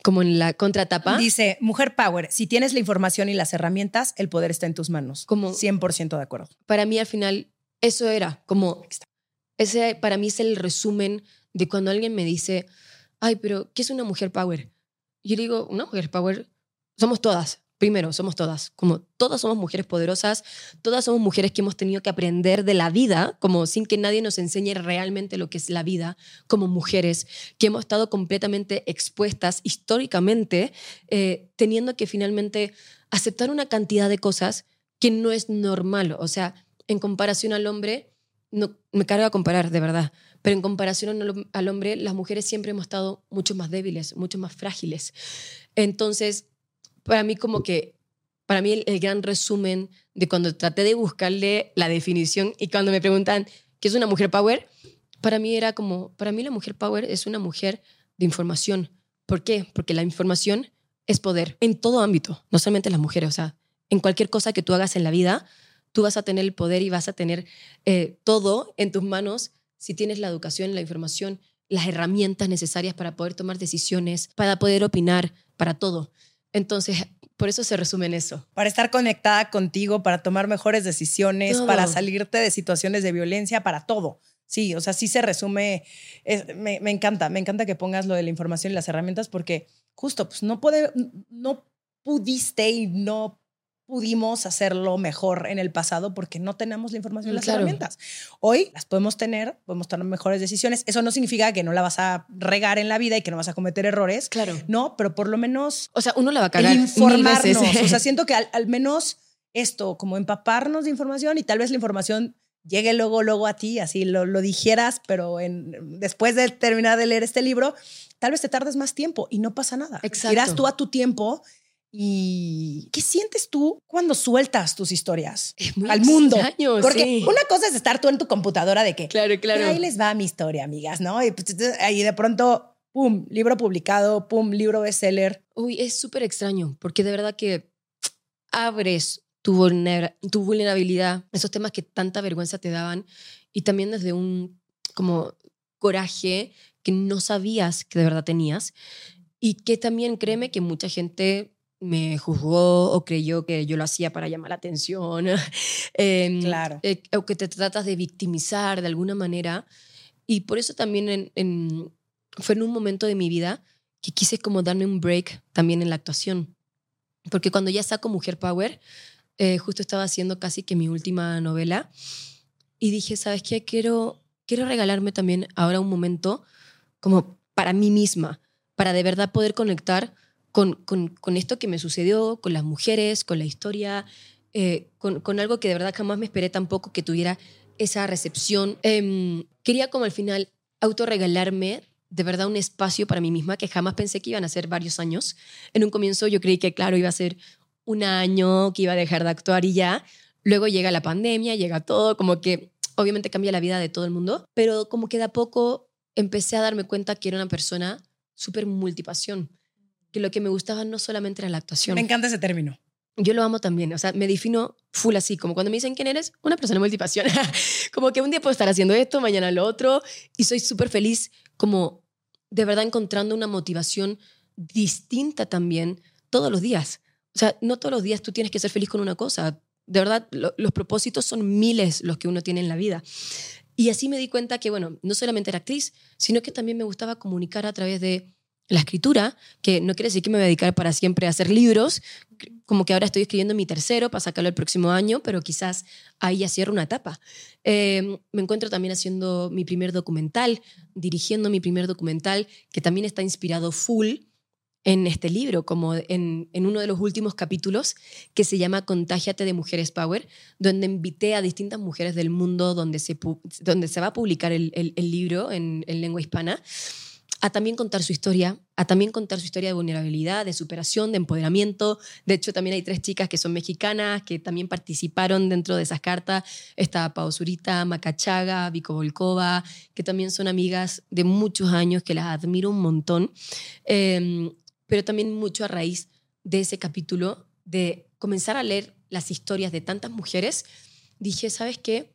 como en la contratapa. Dice, Mujer Power, si tienes la información y las herramientas, el poder está en tus manos. Como, 100% de acuerdo. Para mí al final, eso era como, ese para mí es el resumen de cuando alguien me dice, ay, pero ¿qué es una Mujer Power? Yo digo, una mujer power, somos todas. Primero, somos todas. Como todas somos mujeres poderosas, todas somos mujeres que hemos tenido que aprender de la vida, como sin que nadie nos enseñe realmente lo que es la vida, como mujeres, que hemos estado completamente expuestas históricamente, eh, teniendo que finalmente aceptar una cantidad de cosas que no es normal. O sea, en comparación al hombre, no, me cargo a comparar, de verdad, pero en comparación al, hombre, las mujeres siempre hemos estado mucho más débiles, mucho más frágiles. Entonces, para mí como que, para mí el, el, gran resumen de cuando traté de buscarle la definición y cuando me preguntan qué es una mujer power, para mí era como, para mí la mujer power es una mujer de información. ¿Por qué? Porque la información es poder en todo ámbito, no solamente las mujeres, o sea, en cualquier cosa que tú hagas en la vida, tú vas a tener el poder y vas a tener eh, todo en tus manos si tienes la educación, la información, las herramientas necesarias para poder tomar decisiones, para poder opinar, para todo. Entonces, por eso se resume en eso. Para estar conectada contigo, para tomar mejores decisiones, todo. para salirte de situaciones de violencia, para todo. Sí, o sea, sí se resume. Es, me, me, encanta, me encanta que pongas lo de la información y las herramientas porque justo, pues no puede, no pudiste y no pudimos hacerlo mejor en el pasado porque no tenemos la información y las claro. herramientas. Hoy las podemos tener, podemos tomar mejores decisiones. Eso no significa que no la vas a regar en la vida y que no vas a cometer errores. Claro. No, pero por lo menos. O sea, uno la va a cagar. Informarnos. O sea, (laughs) siento que al, al, menos esto, como empaparnos de información y tal vez la información llegue luego, luego a ti, así lo, lo dijeras, pero en, después de terminar de leer este libro, tal vez te tardes más tiempo y no pasa nada. Exacto. Irás tú a tu tiempo ¿Y qué sientes tú cuando sueltas tus historias al mundo? Extraño, Porque sí. una cosa es estar tú en tu computadora de que claro, claro. ahí les va mi historia, amigas, ¿no? Y pues, ahí de pronto, pum, libro publicado, pum, libro bestseller. Uy, es súper extraño, porque de verdad que abres tu, vulner tu vulnerabilidad, esos temas que tanta vergüenza te daban, y también desde un como coraje que no sabías que de verdad tenías, y que también créeme que mucha gente me juzgó o creyó que yo lo hacía para llamar la atención. (laughs) eh, claro. Eh, o que te tratas de victimizar de alguna manera. Y por eso también en, en, fue en un momento de mi vida que quise como darme un break también en la actuación. Porque cuando ya saco Mujer Power, eh, justo estaba haciendo casi que mi última novela y dije, ¿sabes qué? Quiero, quiero regalarme también ahora un momento como para mí misma, para de verdad poder conectar con, con, esto que me sucedió, con las mujeres, con la historia, eh, con, algo que de verdad jamás me esperé tampoco que tuviera esa recepción. Eh, quería como al final autorregalarme de verdad un espacio para mí misma que jamás pensé que iban a ser varios años. En un comienzo yo creí que, claro, iba a ser un año, que iba a dejar de actuar y ya. Luego llega la pandemia, llega todo, como que obviamente cambia la vida de todo el mundo, pero como que de a poco empecé a darme cuenta que era una persona súper multipasión, que lo que me gustaba no solamente era la actuación. Me encanta ese término. Yo lo amo también, o sea, me defino full así, como cuando me dicen quién eres, una persona multipasión. (laughs) como que un día puedo estar haciendo esto, mañana lo otro, y soy súper feliz como de verdad encontrando una motivación distinta también todos los días. O sea, no todos los días tú tienes que ser feliz con una cosa. De verdad, lo, los propósitos son miles los que uno tiene en la vida. Y así me di cuenta que, bueno, no solamente era actriz, sino que también me gustaba comunicar a través de la escritura, que no quiere decir que me voy a dedicar para siempre a hacer libros, como que ahora estoy escribiendo mi tercero para sacarlo el próximo año, pero quizás ahí ya cierro una etapa. Eh, me encuentro también haciendo mi primer documental, dirigiendo mi primer documental, que también está inspirado full en este libro, como en, en, uno de los últimos capítulos, que se llama Contágiate de Mujeres Power, donde invité a distintas mujeres del mundo donde se, donde se va a publicar el, el, el libro en, en lengua hispana a también contar su historia, a también contar su historia de vulnerabilidad, de superación, de empoderamiento. De hecho, también hay tres chicas que son mexicanas que también participaron dentro de esas cartas. Está Pau Zurita, Macachaga, Vico Volkova, que también son amigas de muchos años, que las admiro un montón. Eh, pero también mucho a raíz de ese capítulo, de comenzar a leer las historias de tantas mujeres, dije, ¿sabes qué?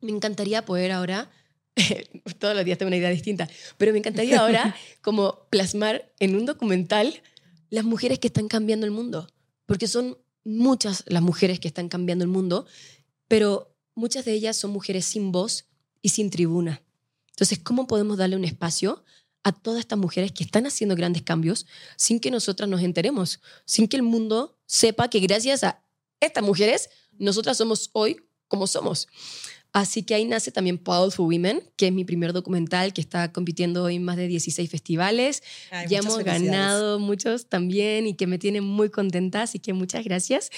Me encantaría poder ahora (laughs) todos los días tengo una idea distinta, pero me encantaría ahora (laughs) como plasmar en un documental las mujeres que están cambiando el mundo, porque son muchas las mujeres que están cambiando el mundo, pero muchas de ellas son mujeres sin voz y sin tribuna. Entonces, ¿cómo podemos darle un espacio a todas estas mujeres que están haciendo grandes cambios sin que nosotras nos enteremos, sin que el mundo sepa que gracias a estas mujeres nosotras somos hoy como somos? Así que ahí nace también Powerful Women, que es mi primer documental que está compitiendo en más de 16 festivales. Ay, ya hemos ganado muchos también y que me tiene muy contenta, así que muchas gracias.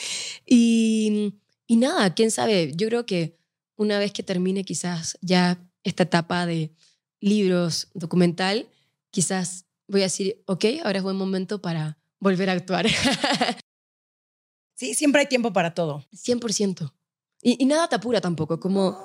Y, y nada, quién sabe, yo creo que una vez que termine quizás ya esta etapa de libros, documental, quizás voy a decir, ok, ahora es buen momento para volver a actuar. (laughs) sí, siempre hay tiempo para todo. 100%. Y, y, nada te apura tampoco, como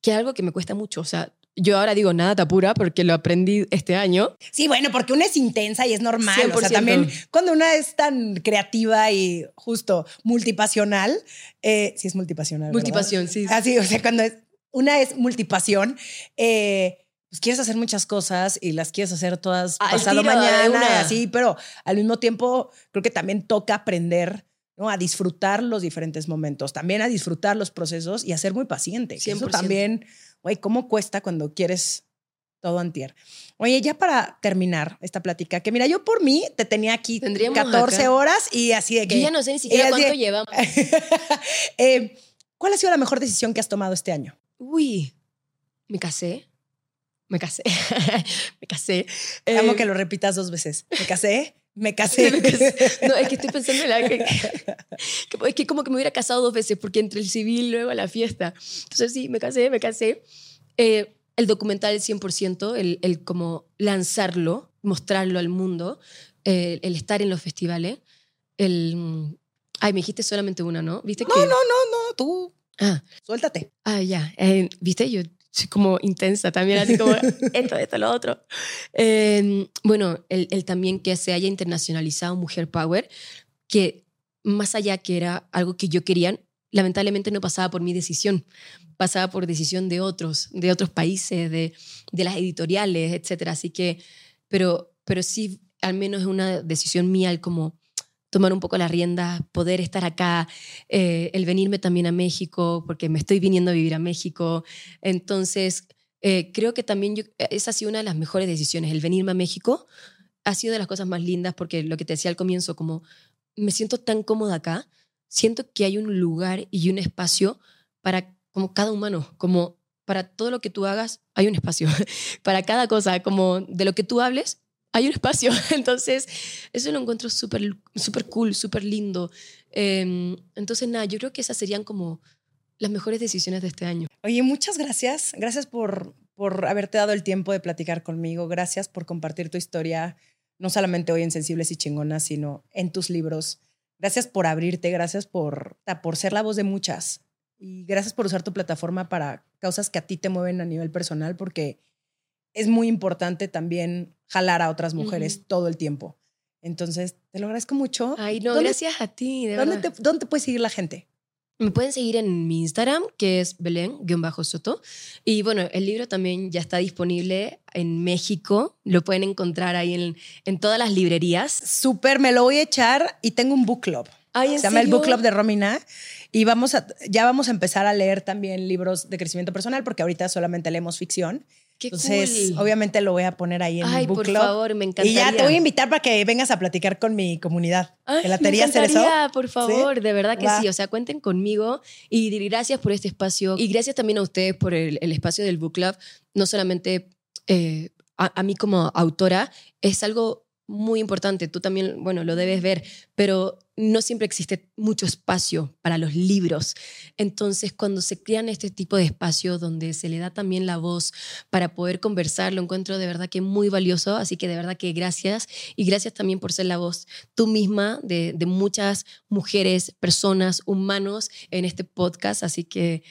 que algo que me cuesta mucho. O sea, yo ahora digo nada te apura porque lo aprendí este año. Sí, bueno, porque una es intensa y es normal. 100%. O sea, también cuando una es tan creativa y justo multipasional, eh, sí es multipasional. Multipasión, ¿verdad? sí. Así, o sea, cuando es, una es multipasión, eh, pues quieres hacer muchas cosas y las quieres hacer todas Al pasado mañana, así, pero al mismo tiempo creo que también toca aprender ¿no? A disfrutar los diferentes momentos, también a disfrutar los procesos y a ser muy paciente. 100%. Eso también, güey, ¿cómo cuesta cuando quieres todo antier? Oye, ya para terminar esta plática, que mira, yo por mí te tenía aquí Tendríamos 14 acá. horas y así de que... Yo ya no sé ni siquiera cuánto de, llevamos. (laughs) eh, ¿Cuál ha sido la mejor decisión que has tomado este año? Uy, me casé. Me casé. (laughs) me casé. Amo eh, que lo repitas dos veces. Me casé. (laughs) Me casé. No, es que estoy pensando en la que, (laughs) que, es que como que me hubiera casado dos veces, porque entre el civil luego a la fiesta. Entonces sí, me casé, me casé. Eh, el documental 100%, el, el como lanzarlo, mostrarlo al mundo, eh, el estar en los festivales, el... Ay, me dijiste solamente una, ¿no? ¿Viste no, que... no, no, no, tú. Ah. Suéltate. Ah, ya. Eh, ¿Viste? Yo soy como intensa también, así como esto, esto, lo otro. Eh, bueno, el, el, también que se haya internacionalizado Mujer Power, que más allá que era algo que yo quería, lamentablemente no pasaba por mi decisión, pasaba por decisión de otros, de otros países, de, de las editoriales, etc. Así que, pero, pero sí, al menos es una decisión mía el como tomar un poco la rienda, poder estar acá, eh, el venirme también a México, porque me estoy viniendo a vivir a México. Entonces, eh, creo que también yo, esa ha sido una de las mejores decisiones, el venirme a México ha sido de las cosas más lindas porque lo que te decía al comienzo, como me siento tan cómoda acá, siento que hay un lugar y un espacio para como cada humano, como para todo lo que tú hagas, hay un espacio. (laughs) para cada cosa, como de lo que tú hables, hay un espacio. (laughs) Entonces, eso lo encuentro súper super cool, súper lindo. Em, entonces, nada, yo creo que esas serían como las mejores decisiones de este año. Oye, muchas gracias. Gracias por, por haberte dado el tiempo de platicar conmigo. Gracias por compartir tu historia, no solamente hoy en Sensibles y Chingonas, sino en tus libros. Gracias por abrirte, gracias por, por ser la voz de muchas. Y gracias por usar tu plataforma para causas que a ti te mueven a nivel personal, porque es muy importante también jalar a otras mujeres todo el tiempo. Entonces, te lo agradezco mucho. Ay, no, gracias a ti. De ¿dónde, te, ¿Dónde te puede seguir la gente? Me pueden seguir en mi Instagram, que es Belén-Soto. Y bueno, el libro también ya está disponible en México. Lo pueden encontrar ahí en, en todas las librerías. Súper, me lo voy a echar y tengo un book club. Se llama el Book Club de Romina. Y vamos a, ya vamos a empezar a leer también libros de crecimiento personal, porque ahorita solamente leemos ficción. Qué Entonces, obviamente lo voy a poner ahí en el book por club. favor, me encantaría. Y ya te voy a invitar para que vengas a platicar con mi comunidad. Ay, la me eso? por favor, de verdad que sí. O sea, cuenten conmigo y gracias por este espacio. Y gracias también a ustedes por el, espacio del book club. No solamente eh, a, a mí como autora, es algo muy importante. Tú también, bueno, lo debes ver, pero no siempre existe mucho espacio para los libros. Entonces, cuando se crean este tipo de espacios donde se le da también la voz para poder conversar, lo encuentro de verdad que muy valioso. Así que de verdad que gracias. Y gracias también por ser la voz tú misma de, de muchas mujeres, personas, humanos en este podcast. Así que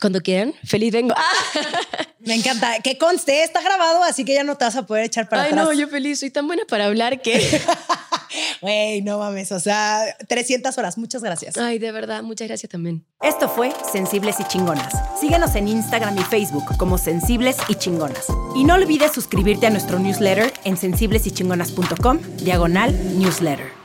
cuando quieran, feliz vengo. (laughs) Me encanta. Que conste, está grabado, así que ya no te vas a poder echar para Ay, atrás. no, yo feliz. Soy tan buena para hablar que... (laughs) Güey, no mames. O sea, 300 horas. Muchas gracias. Ay, de verdad. Muchas gracias también. Esto fue Sensibles y Chingonas. Síguenos en Instagram y Facebook como Sensibles y Chingonas. Y no olvides suscribirte a nuestro newsletter en sensiblesychingonas.com, diagonal newsletter.